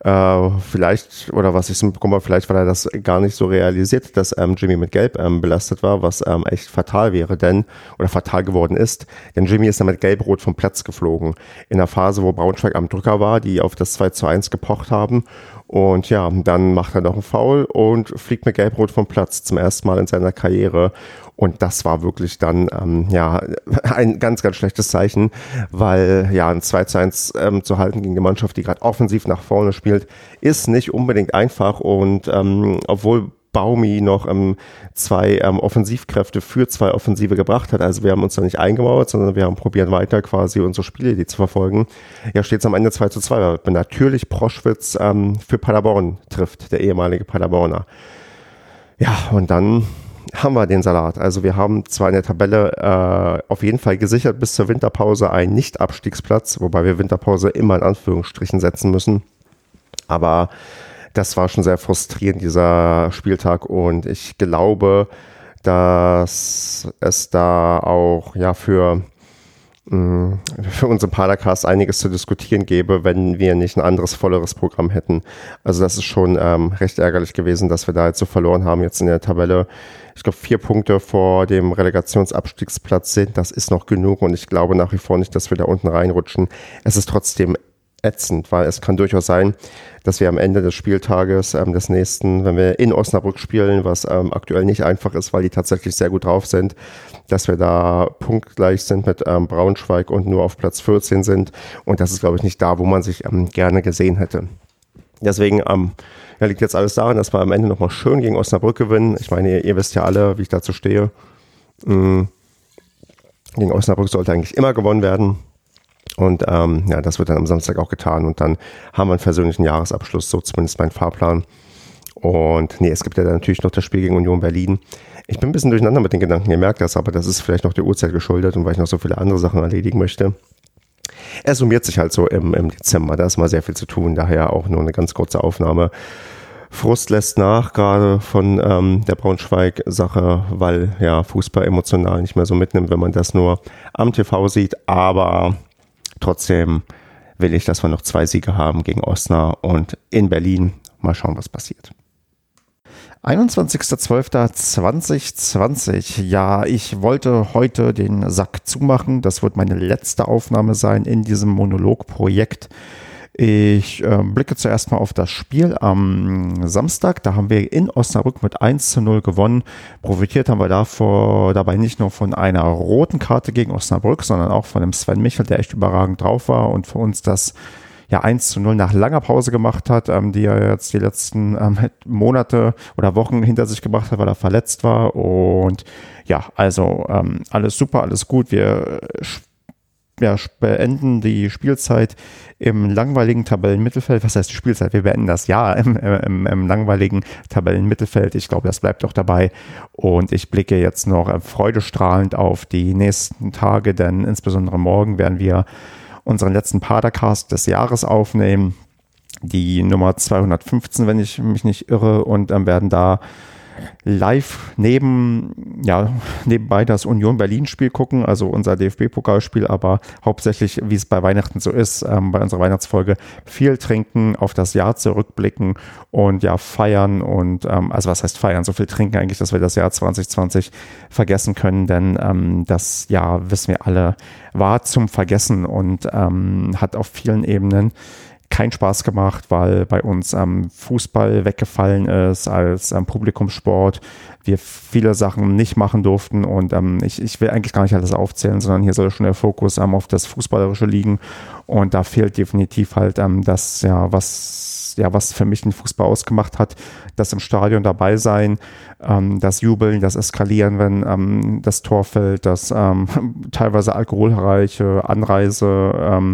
S1: Äh, vielleicht, oder was ich so bekomme, vielleicht, weil er das gar nicht so realisiert, dass ähm, Jimmy mit Gelb ähm, belastet war, was ähm, echt fatal wäre, denn, oder fatal geworden ist, denn Jimmy ist dann mit Gelb-Rot vom Platz geflogen. In der Phase, wo Braunschweig am Drücker war, die auf das 2 zu 1 gepocht haben. Und ja, dann macht er noch einen Foul und fliegt mit Gelb-Rot vom Platz zum ersten Mal in seiner Karriere. Und das war wirklich dann ähm, ja (laughs) ein ganz, ganz schlechtes Zeichen, weil ja ein 2 zu 1 ähm, zu halten gegen eine Mannschaft, die gerade offensiv nach vorne spielt, ist nicht unbedingt einfach. Und ähm, obwohl Baumi noch ähm, zwei ähm, Offensivkräfte für zwei Offensive gebracht hat. Also wir haben uns da nicht eingemauert, sondern wir haben probiert weiter quasi unsere Spielidee zu verfolgen. Ja, steht es am Ende 2 zu 2, weil natürlich Proschwitz ähm, für Paderborn trifft, der ehemalige Paderborner. Ja, und dann haben wir den Salat. Also wir haben zwar in der Tabelle äh, auf jeden Fall gesichert bis zur Winterpause einen Nicht-Abstiegsplatz, wobei wir Winterpause immer in Anführungsstrichen setzen müssen. Aber das war schon sehr frustrierend, dieser Spieltag. Und ich glaube, dass es da auch ja für Mm, für unseren Padercast einiges zu diskutieren gäbe, wenn wir nicht ein anderes, volleres Programm hätten. Also das ist schon ähm, recht ärgerlich gewesen, dass wir da jetzt so verloren haben jetzt in der Tabelle. Ich glaube, vier Punkte vor dem Relegationsabstiegsplatz sind. Das ist noch genug und ich glaube nach wie vor nicht, dass wir da unten reinrutschen. Es ist trotzdem ätzend, weil es kann durchaus sein, dass wir am Ende des Spieltages ähm, des nächsten, wenn wir in Osnabrück spielen, was ähm, aktuell nicht einfach ist, weil die tatsächlich sehr gut drauf sind, dass wir da punktgleich sind mit ähm, Braunschweig und nur auf Platz 14 sind. Und das ist, glaube ich, nicht da, wo man sich ähm, gerne gesehen hätte. Deswegen ähm, ja, liegt jetzt alles daran, dass wir am Ende nochmal schön gegen Osnabrück gewinnen. Ich meine, ihr, ihr, wisst ja alle, wie ich dazu stehe. Mhm. Gegen Osnabrück sollte eigentlich immer gewonnen werden. Und ähm, ja, das wird dann am Samstag auch getan. Und dann haben wir einen persönlichen Jahresabschluss, so zumindest mein Fahrplan. Und nee, es gibt ja dann natürlich noch das Spiel gegen Union Berlin. Ich bin ein bisschen durcheinander mit den Gedanken, ihr merkt das, aber das ist vielleicht noch der Uhrzeit geschuldet und weil ich noch so viele andere Sachen erledigen möchte. Er summiert sich halt so im, im Dezember, da ist mal sehr viel zu tun, daher auch nur eine ganz kurze Aufnahme. Frust lässt nach, gerade von ähm, der Braunschweig-Sache, weil ja Fußball emotional nicht mehr so mitnimmt, wenn man das nur am TV sieht. Aber Trotzdem will ich, dass wir noch zwei Siege haben gegen Osnabrück und in Berlin. Mal schauen, was passiert. 21.12.2020. Ja, ich wollte heute den Sack zumachen. Das wird meine letzte Aufnahme sein in diesem Monologprojekt. Ich äh, blicke zuerst mal auf das Spiel am Samstag. Da haben wir in Osnabrück mit 1 zu 0 gewonnen. Profitiert haben wir davor, dabei nicht nur von einer roten Karte gegen Osnabrück, sondern auch von dem Sven Michel, der echt überragend drauf war und für uns das ja 1 zu 0 nach langer Pause gemacht hat, ähm, die er jetzt die letzten ähm, Monate oder Wochen hinter sich gebracht hat, weil er verletzt war. Und ja, also ähm, alles super, alles gut. Wir ja, beenden die Spielzeit im langweiligen Tabellenmittelfeld. Was heißt die Spielzeit? Wir beenden das Jahr im, im, im langweiligen Tabellenmittelfeld. Ich glaube, das bleibt auch dabei. Und ich blicke jetzt noch freudestrahlend auf die nächsten Tage, denn insbesondere morgen werden wir unseren letzten Padercast des Jahres aufnehmen. Die Nummer 215, wenn ich mich nicht irre, und dann werden da live neben, ja, nebenbei das Union Berlin-Spiel gucken, also unser DFB-Pokalspiel, aber hauptsächlich, wie es bei Weihnachten so ist, ähm, bei unserer Weihnachtsfolge, viel trinken, auf das Jahr zurückblicken und ja, feiern und, ähm, also was heißt feiern? So viel trinken eigentlich, dass wir das Jahr 2020 vergessen können, denn ähm, das Jahr, wissen wir alle, war zum Vergessen und ähm, hat auf vielen Ebenen keinen Spaß gemacht, weil bei uns ähm, Fußball weggefallen ist als ähm, Publikumssport. Wir viele Sachen nicht machen durften und ähm, ich, ich will eigentlich gar nicht alles aufzählen, sondern hier soll schon der Fokus ähm, auf das Fußballerische liegen und da fehlt definitiv halt ähm, das, ja, was ja, was für mich den Fußball ausgemacht hat, das im Stadion dabei sein, ähm, das Jubeln, das Eskalieren, wenn ähm, das Tor fällt, das ähm, (laughs) teilweise alkoholreiche Anreise,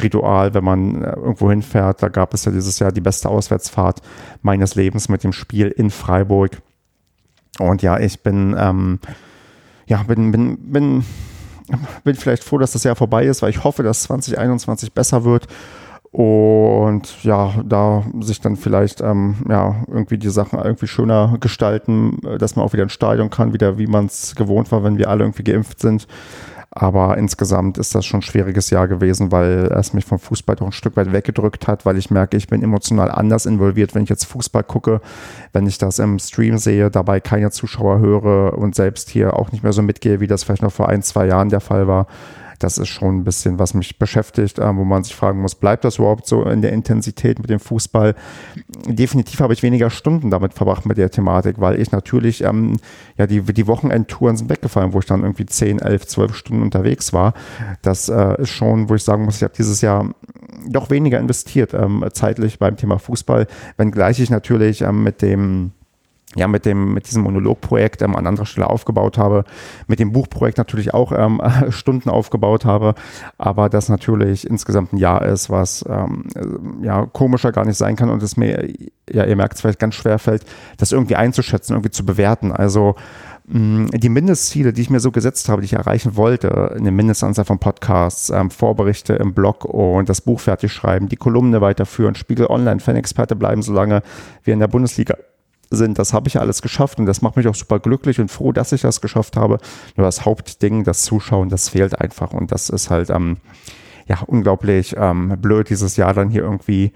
S1: Ritual, wenn man äh, irgendwo hinfährt. Da gab es ja dieses Jahr die beste Auswärtsfahrt meines Lebens mit dem Spiel in Freiburg. Und ja, ich bin, ähm, ja, bin, bin, bin, bin vielleicht froh, dass das Jahr vorbei ist, weil ich hoffe, dass 2021 besser wird und ja, da sich dann vielleicht ähm, ja irgendwie die Sachen irgendwie schöner gestalten, äh, dass man auch wieder ins Stadion kann, wieder wie man es gewohnt war, wenn wir alle irgendwie geimpft sind. Aber insgesamt ist das schon ein schwieriges Jahr gewesen, weil es mich vom Fußball doch ein Stück weit weggedrückt hat, weil ich merke, ich bin emotional anders involviert, wenn ich jetzt Fußball gucke, wenn ich das im Stream sehe, dabei keine Zuschauer höre und selbst hier auch nicht mehr so mitgehe, wie das vielleicht noch vor ein, zwei Jahren der Fall war das ist schon ein bisschen, was mich beschäftigt, äh, wo man sich fragen muss, bleibt das überhaupt so in der Intensität mit dem Fußball? Definitiv habe ich weniger Stunden damit verbracht mit der Thematik, weil ich natürlich, ähm, ja, die, die Wochenendtouren sind weggefallen, wo ich dann irgendwie 10, 11, 12 Stunden unterwegs war. Das äh, ist schon, wo ich sagen muss, ich habe dieses Jahr doch weniger investiert ähm, zeitlich beim Thema Fußball, wenngleich ich natürlich ähm, mit dem ja, mit dem, mit diesem Monologprojekt ähm, an anderer Stelle aufgebaut habe, mit dem Buchprojekt natürlich auch ähm, (laughs) Stunden aufgebaut habe, aber das natürlich insgesamt ein Jahr ist, was ähm, ja komischer gar nicht sein kann und es mir, ja, ihr merkt es vielleicht ganz schwer fällt, das irgendwie einzuschätzen, irgendwie zu bewerten. Also mh, die Mindestziele, die ich mir so gesetzt habe, die ich erreichen wollte, eine Mindestanzahl von Podcasts, ähm, Vorberichte im Blog und das Buch fertig schreiben, die Kolumne weiterführen, Spiegel Online, Fan-Experte bleiben, solange wir in der Bundesliga sind, das habe ich alles geschafft und das macht mich auch super glücklich und froh, dass ich das geschafft habe. Nur das Hauptding, das Zuschauen, das fehlt einfach und das ist halt ähm, ja unglaublich ähm, blöd, dieses Jahr dann hier irgendwie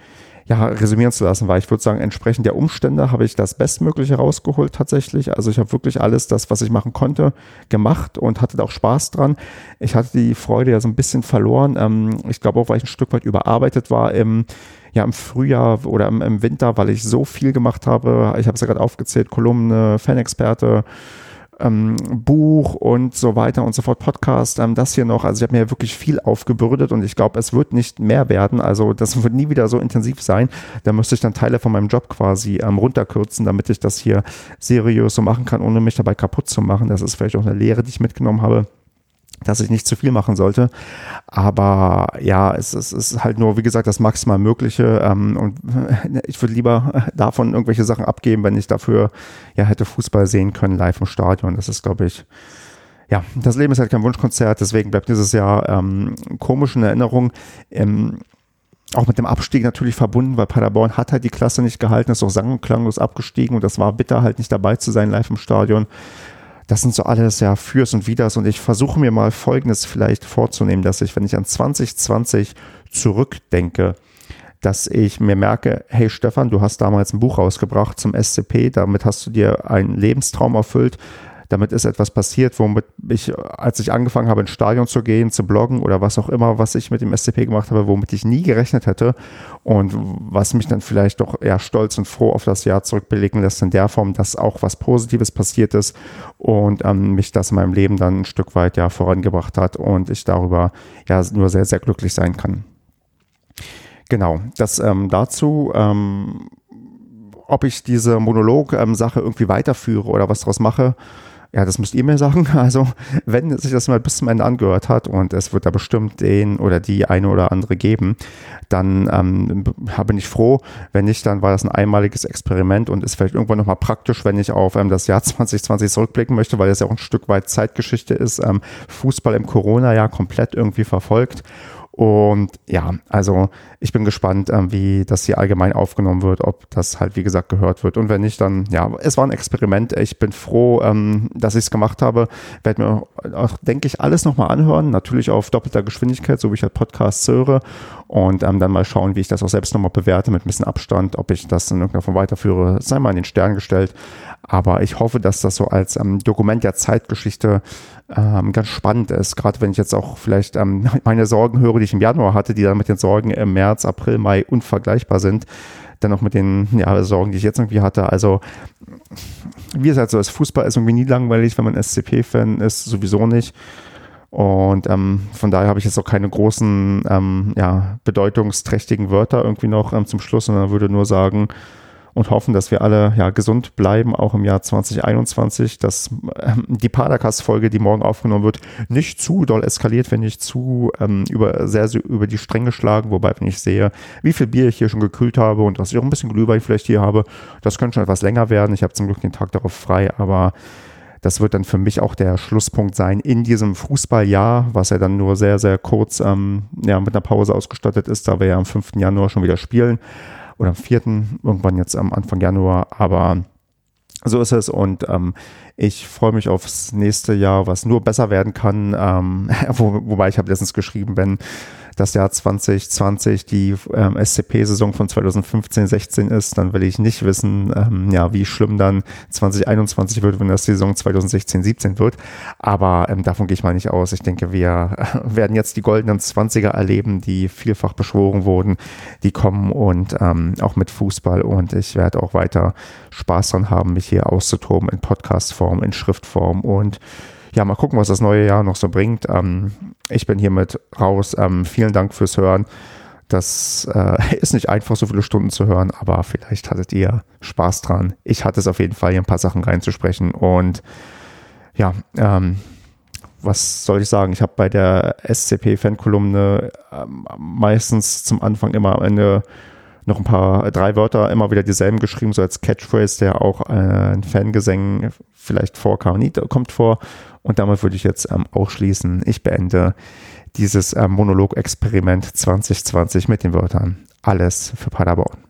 S1: ja, resümieren zu lassen, weil ich würde sagen, entsprechend der Umstände habe ich das Bestmögliche rausgeholt tatsächlich. Also ich habe wirklich alles das, was ich machen konnte, gemacht und hatte auch Spaß dran. Ich hatte die Freude ja so ein bisschen verloren. Ähm, ich glaube auch, weil ich ein Stück weit überarbeitet war im ja im Frühjahr oder im, im Winter, weil ich so viel gemacht habe. Ich habe es ja gerade aufgezählt, Kolumne, Fanexperte, ähm, Buch und so weiter und so fort, Podcast, ähm, das hier noch. Also ich habe mir wirklich viel aufgebürdet und ich glaube, es wird nicht mehr werden. Also das wird nie wieder so intensiv sein. Da müsste ich dann Teile von meinem Job quasi ähm, runterkürzen, damit ich das hier seriös so machen kann, ohne mich dabei kaputt zu machen. Das ist vielleicht auch eine Lehre, die ich mitgenommen habe dass ich nicht zu viel machen sollte. Aber ja, es, es ist halt nur, wie gesagt, das maximal Mögliche. Ähm, und (laughs) ich würde lieber (laughs) davon irgendwelche Sachen abgeben, wenn ich dafür ja hätte Fußball sehen können live im Stadion. Das ist, glaube ich, ja, das Leben ist halt kein Wunschkonzert, deswegen bleibt dieses Jahr ähm, komisch in Erinnerung. Ähm, auch mit dem Abstieg natürlich verbunden, weil Paderborn hat halt die Klasse nicht gehalten, ist auch sang- und klanglos abgestiegen und das war bitter halt nicht dabei zu sein live im Stadion das sind so alles ja Fürs und Widers. Und ich versuche mir mal Folgendes vielleicht vorzunehmen, dass ich, wenn ich an 2020 zurückdenke, dass ich mir merke, hey Stefan, du hast damals ein Buch rausgebracht zum SCP, damit hast du dir einen Lebenstraum erfüllt, damit ist etwas passiert, womit ich, als ich angefangen habe, ins Stadion zu gehen, zu bloggen oder was auch immer, was ich mit dem SCP gemacht habe, womit ich nie gerechnet hätte und was mich dann vielleicht doch eher stolz und froh auf das Jahr zurückbelegen lässt in der Form, dass auch was Positives passiert ist und ähm, mich das in meinem Leben dann ein Stück weit ja vorangebracht hat und ich darüber ja nur sehr, sehr glücklich sein kann. Genau, das ähm, dazu, ähm, ob ich diese Monolog-Sache ähm, irgendwie weiterführe oder was daraus mache, ja, das müsst ihr mir sagen. (laughs) Also, wenn sich das mal bis zum Ende angehört hat und es wird da bestimmt den oder die eine oder andere geben, dann ähm, bin ich froh. Wenn nicht, dann war das ein einmaliges Experiment und ist vielleicht irgendwann nochmal praktisch, wenn ich auf ähm, das Jahr (laughs) 2020 zurückblicken möchte, weil das ja auch ein Stück weit Zeitgeschichte ist. Ähm, Fußball im Corona-Jahr komplett irgendwie verfolgt. Und ja, also ich bin gespannt, ähm, wie das hier allgemein aufgenommen wird, ob das halt, wie gesagt, gehört wird. Und wenn nicht, dann, ja, es war ein Experiment. Ich bin froh, ähm, dass ich es gemacht habe. Werde mir auch, denke ich, alles nochmal anhören. Natürlich auf doppelter Geschwindigkeit, so wie ich halt Podcasts höre. Und ähm, dann mal schauen, wie ich das auch selbst nochmal bewerte mit ein bisschen Abstand, ob ich das in irgendeiner Form weiterführe. Sei mal in den Stern gestellt. Aber ich hoffe, dass das so als ähm, Dokument der Zeitgeschichte ähm, ganz spannend ist. Gerade wenn ich jetzt auch vielleicht ähm, (laughs) meine Sorgen höre, die ich im Januar hatte, die dann mit den Sorgen im März, April, Mai unvergleichbar sind. Dann noch mit den ja, Sorgen, die ich jetzt irgendwie hatte. Also, wie es halt so ist, Fußball ist irgendwie nie langweilig, wenn man SCP-Fan ist, sowieso nicht. Und ähm, von daher habe ich jetzt auch keine großen, ähm, ja, bedeutungsträchtigen Wörter irgendwie noch ähm, zum Schluss, sondern würde nur sagen, und hoffen, dass wir alle ja, gesund bleiben, auch im Jahr 2021, dass ähm, die Padercast-Folge, die morgen aufgenommen wird, nicht zu doll eskaliert, wenn nicht zu ähm, über, sehr, sehr über die Stränge schlagen. Wobei, wenn ich sehe, wie viel Bier ich hier schon gekühlt habe und dass ich auch ein bisschen Glühwein vielleicht hier habe, das könnte schon etwas länger werden. Ich habe zum Glück den Tag darauf frei, aber das wird dann für mich auch der Schlusspunkt sein in diesem Fußballjahr, was ja dann nur sehr, sehr kurz ähm, ja, mit einer Pause ausgestattet ist, da wir ja am 5. Januar schon wieder spielen oder am 4. irgendwann jetzt am Anfang Januar, aber so ist es und ähm, ich freue mich aufs nächste Jahr, was nur besser werden kann. Ähm, (laughs) wo, wobei ich habe letztens geschrieben, wenn das Jahr 2020 die ähm, SCP-Saison von 2015, 16 ist, dann will ich nicht wissen, ähm, ja, wie schlimm dann 2021 wird, wenn das Saison 2016, 17 wird. Aber ähm, davon gehe ich mal nicht aus. Ich denke, wir (laughs) werden jetzt die goldenen 20er erleben, die vielfach beschworen wurden, die kommen und ähm, auch mit Fußball und ich werde auch weiter Spaß dran haben, mich hier auszutoben in Podcast-Form, in Schriftform und ja, mal gucken, was das neue Jahr noch so bringt. Ähm, ich bin hiermit raus. Ähm, vielen Dank fürs Hören. Das äh, (laughs) ist nicht einfach, so viele Stunden zu hören, aber vielleicht hattet ihr Spaß dran. Ich hatte es auf jeden Fall, hier ein paar Sachen reinzusprechen. Und ja, ähm, was soll ich sagen? Ich habe bei der SCP-Fan-Kolumne ähm, meistens zum Anfang immer am Ende noch ein paar, drei Wörter immer wieder dieselben geschrieben, so als Catchphrase, der auch äh, in Fangesängen vielleicht vorkam, nie kommt vor. Und damit würde ich jetzt ähm, auch schließen. Ich beende dieses ähm, Monolog-Experiment 2020 mit den Wörtern alles für Paderborn.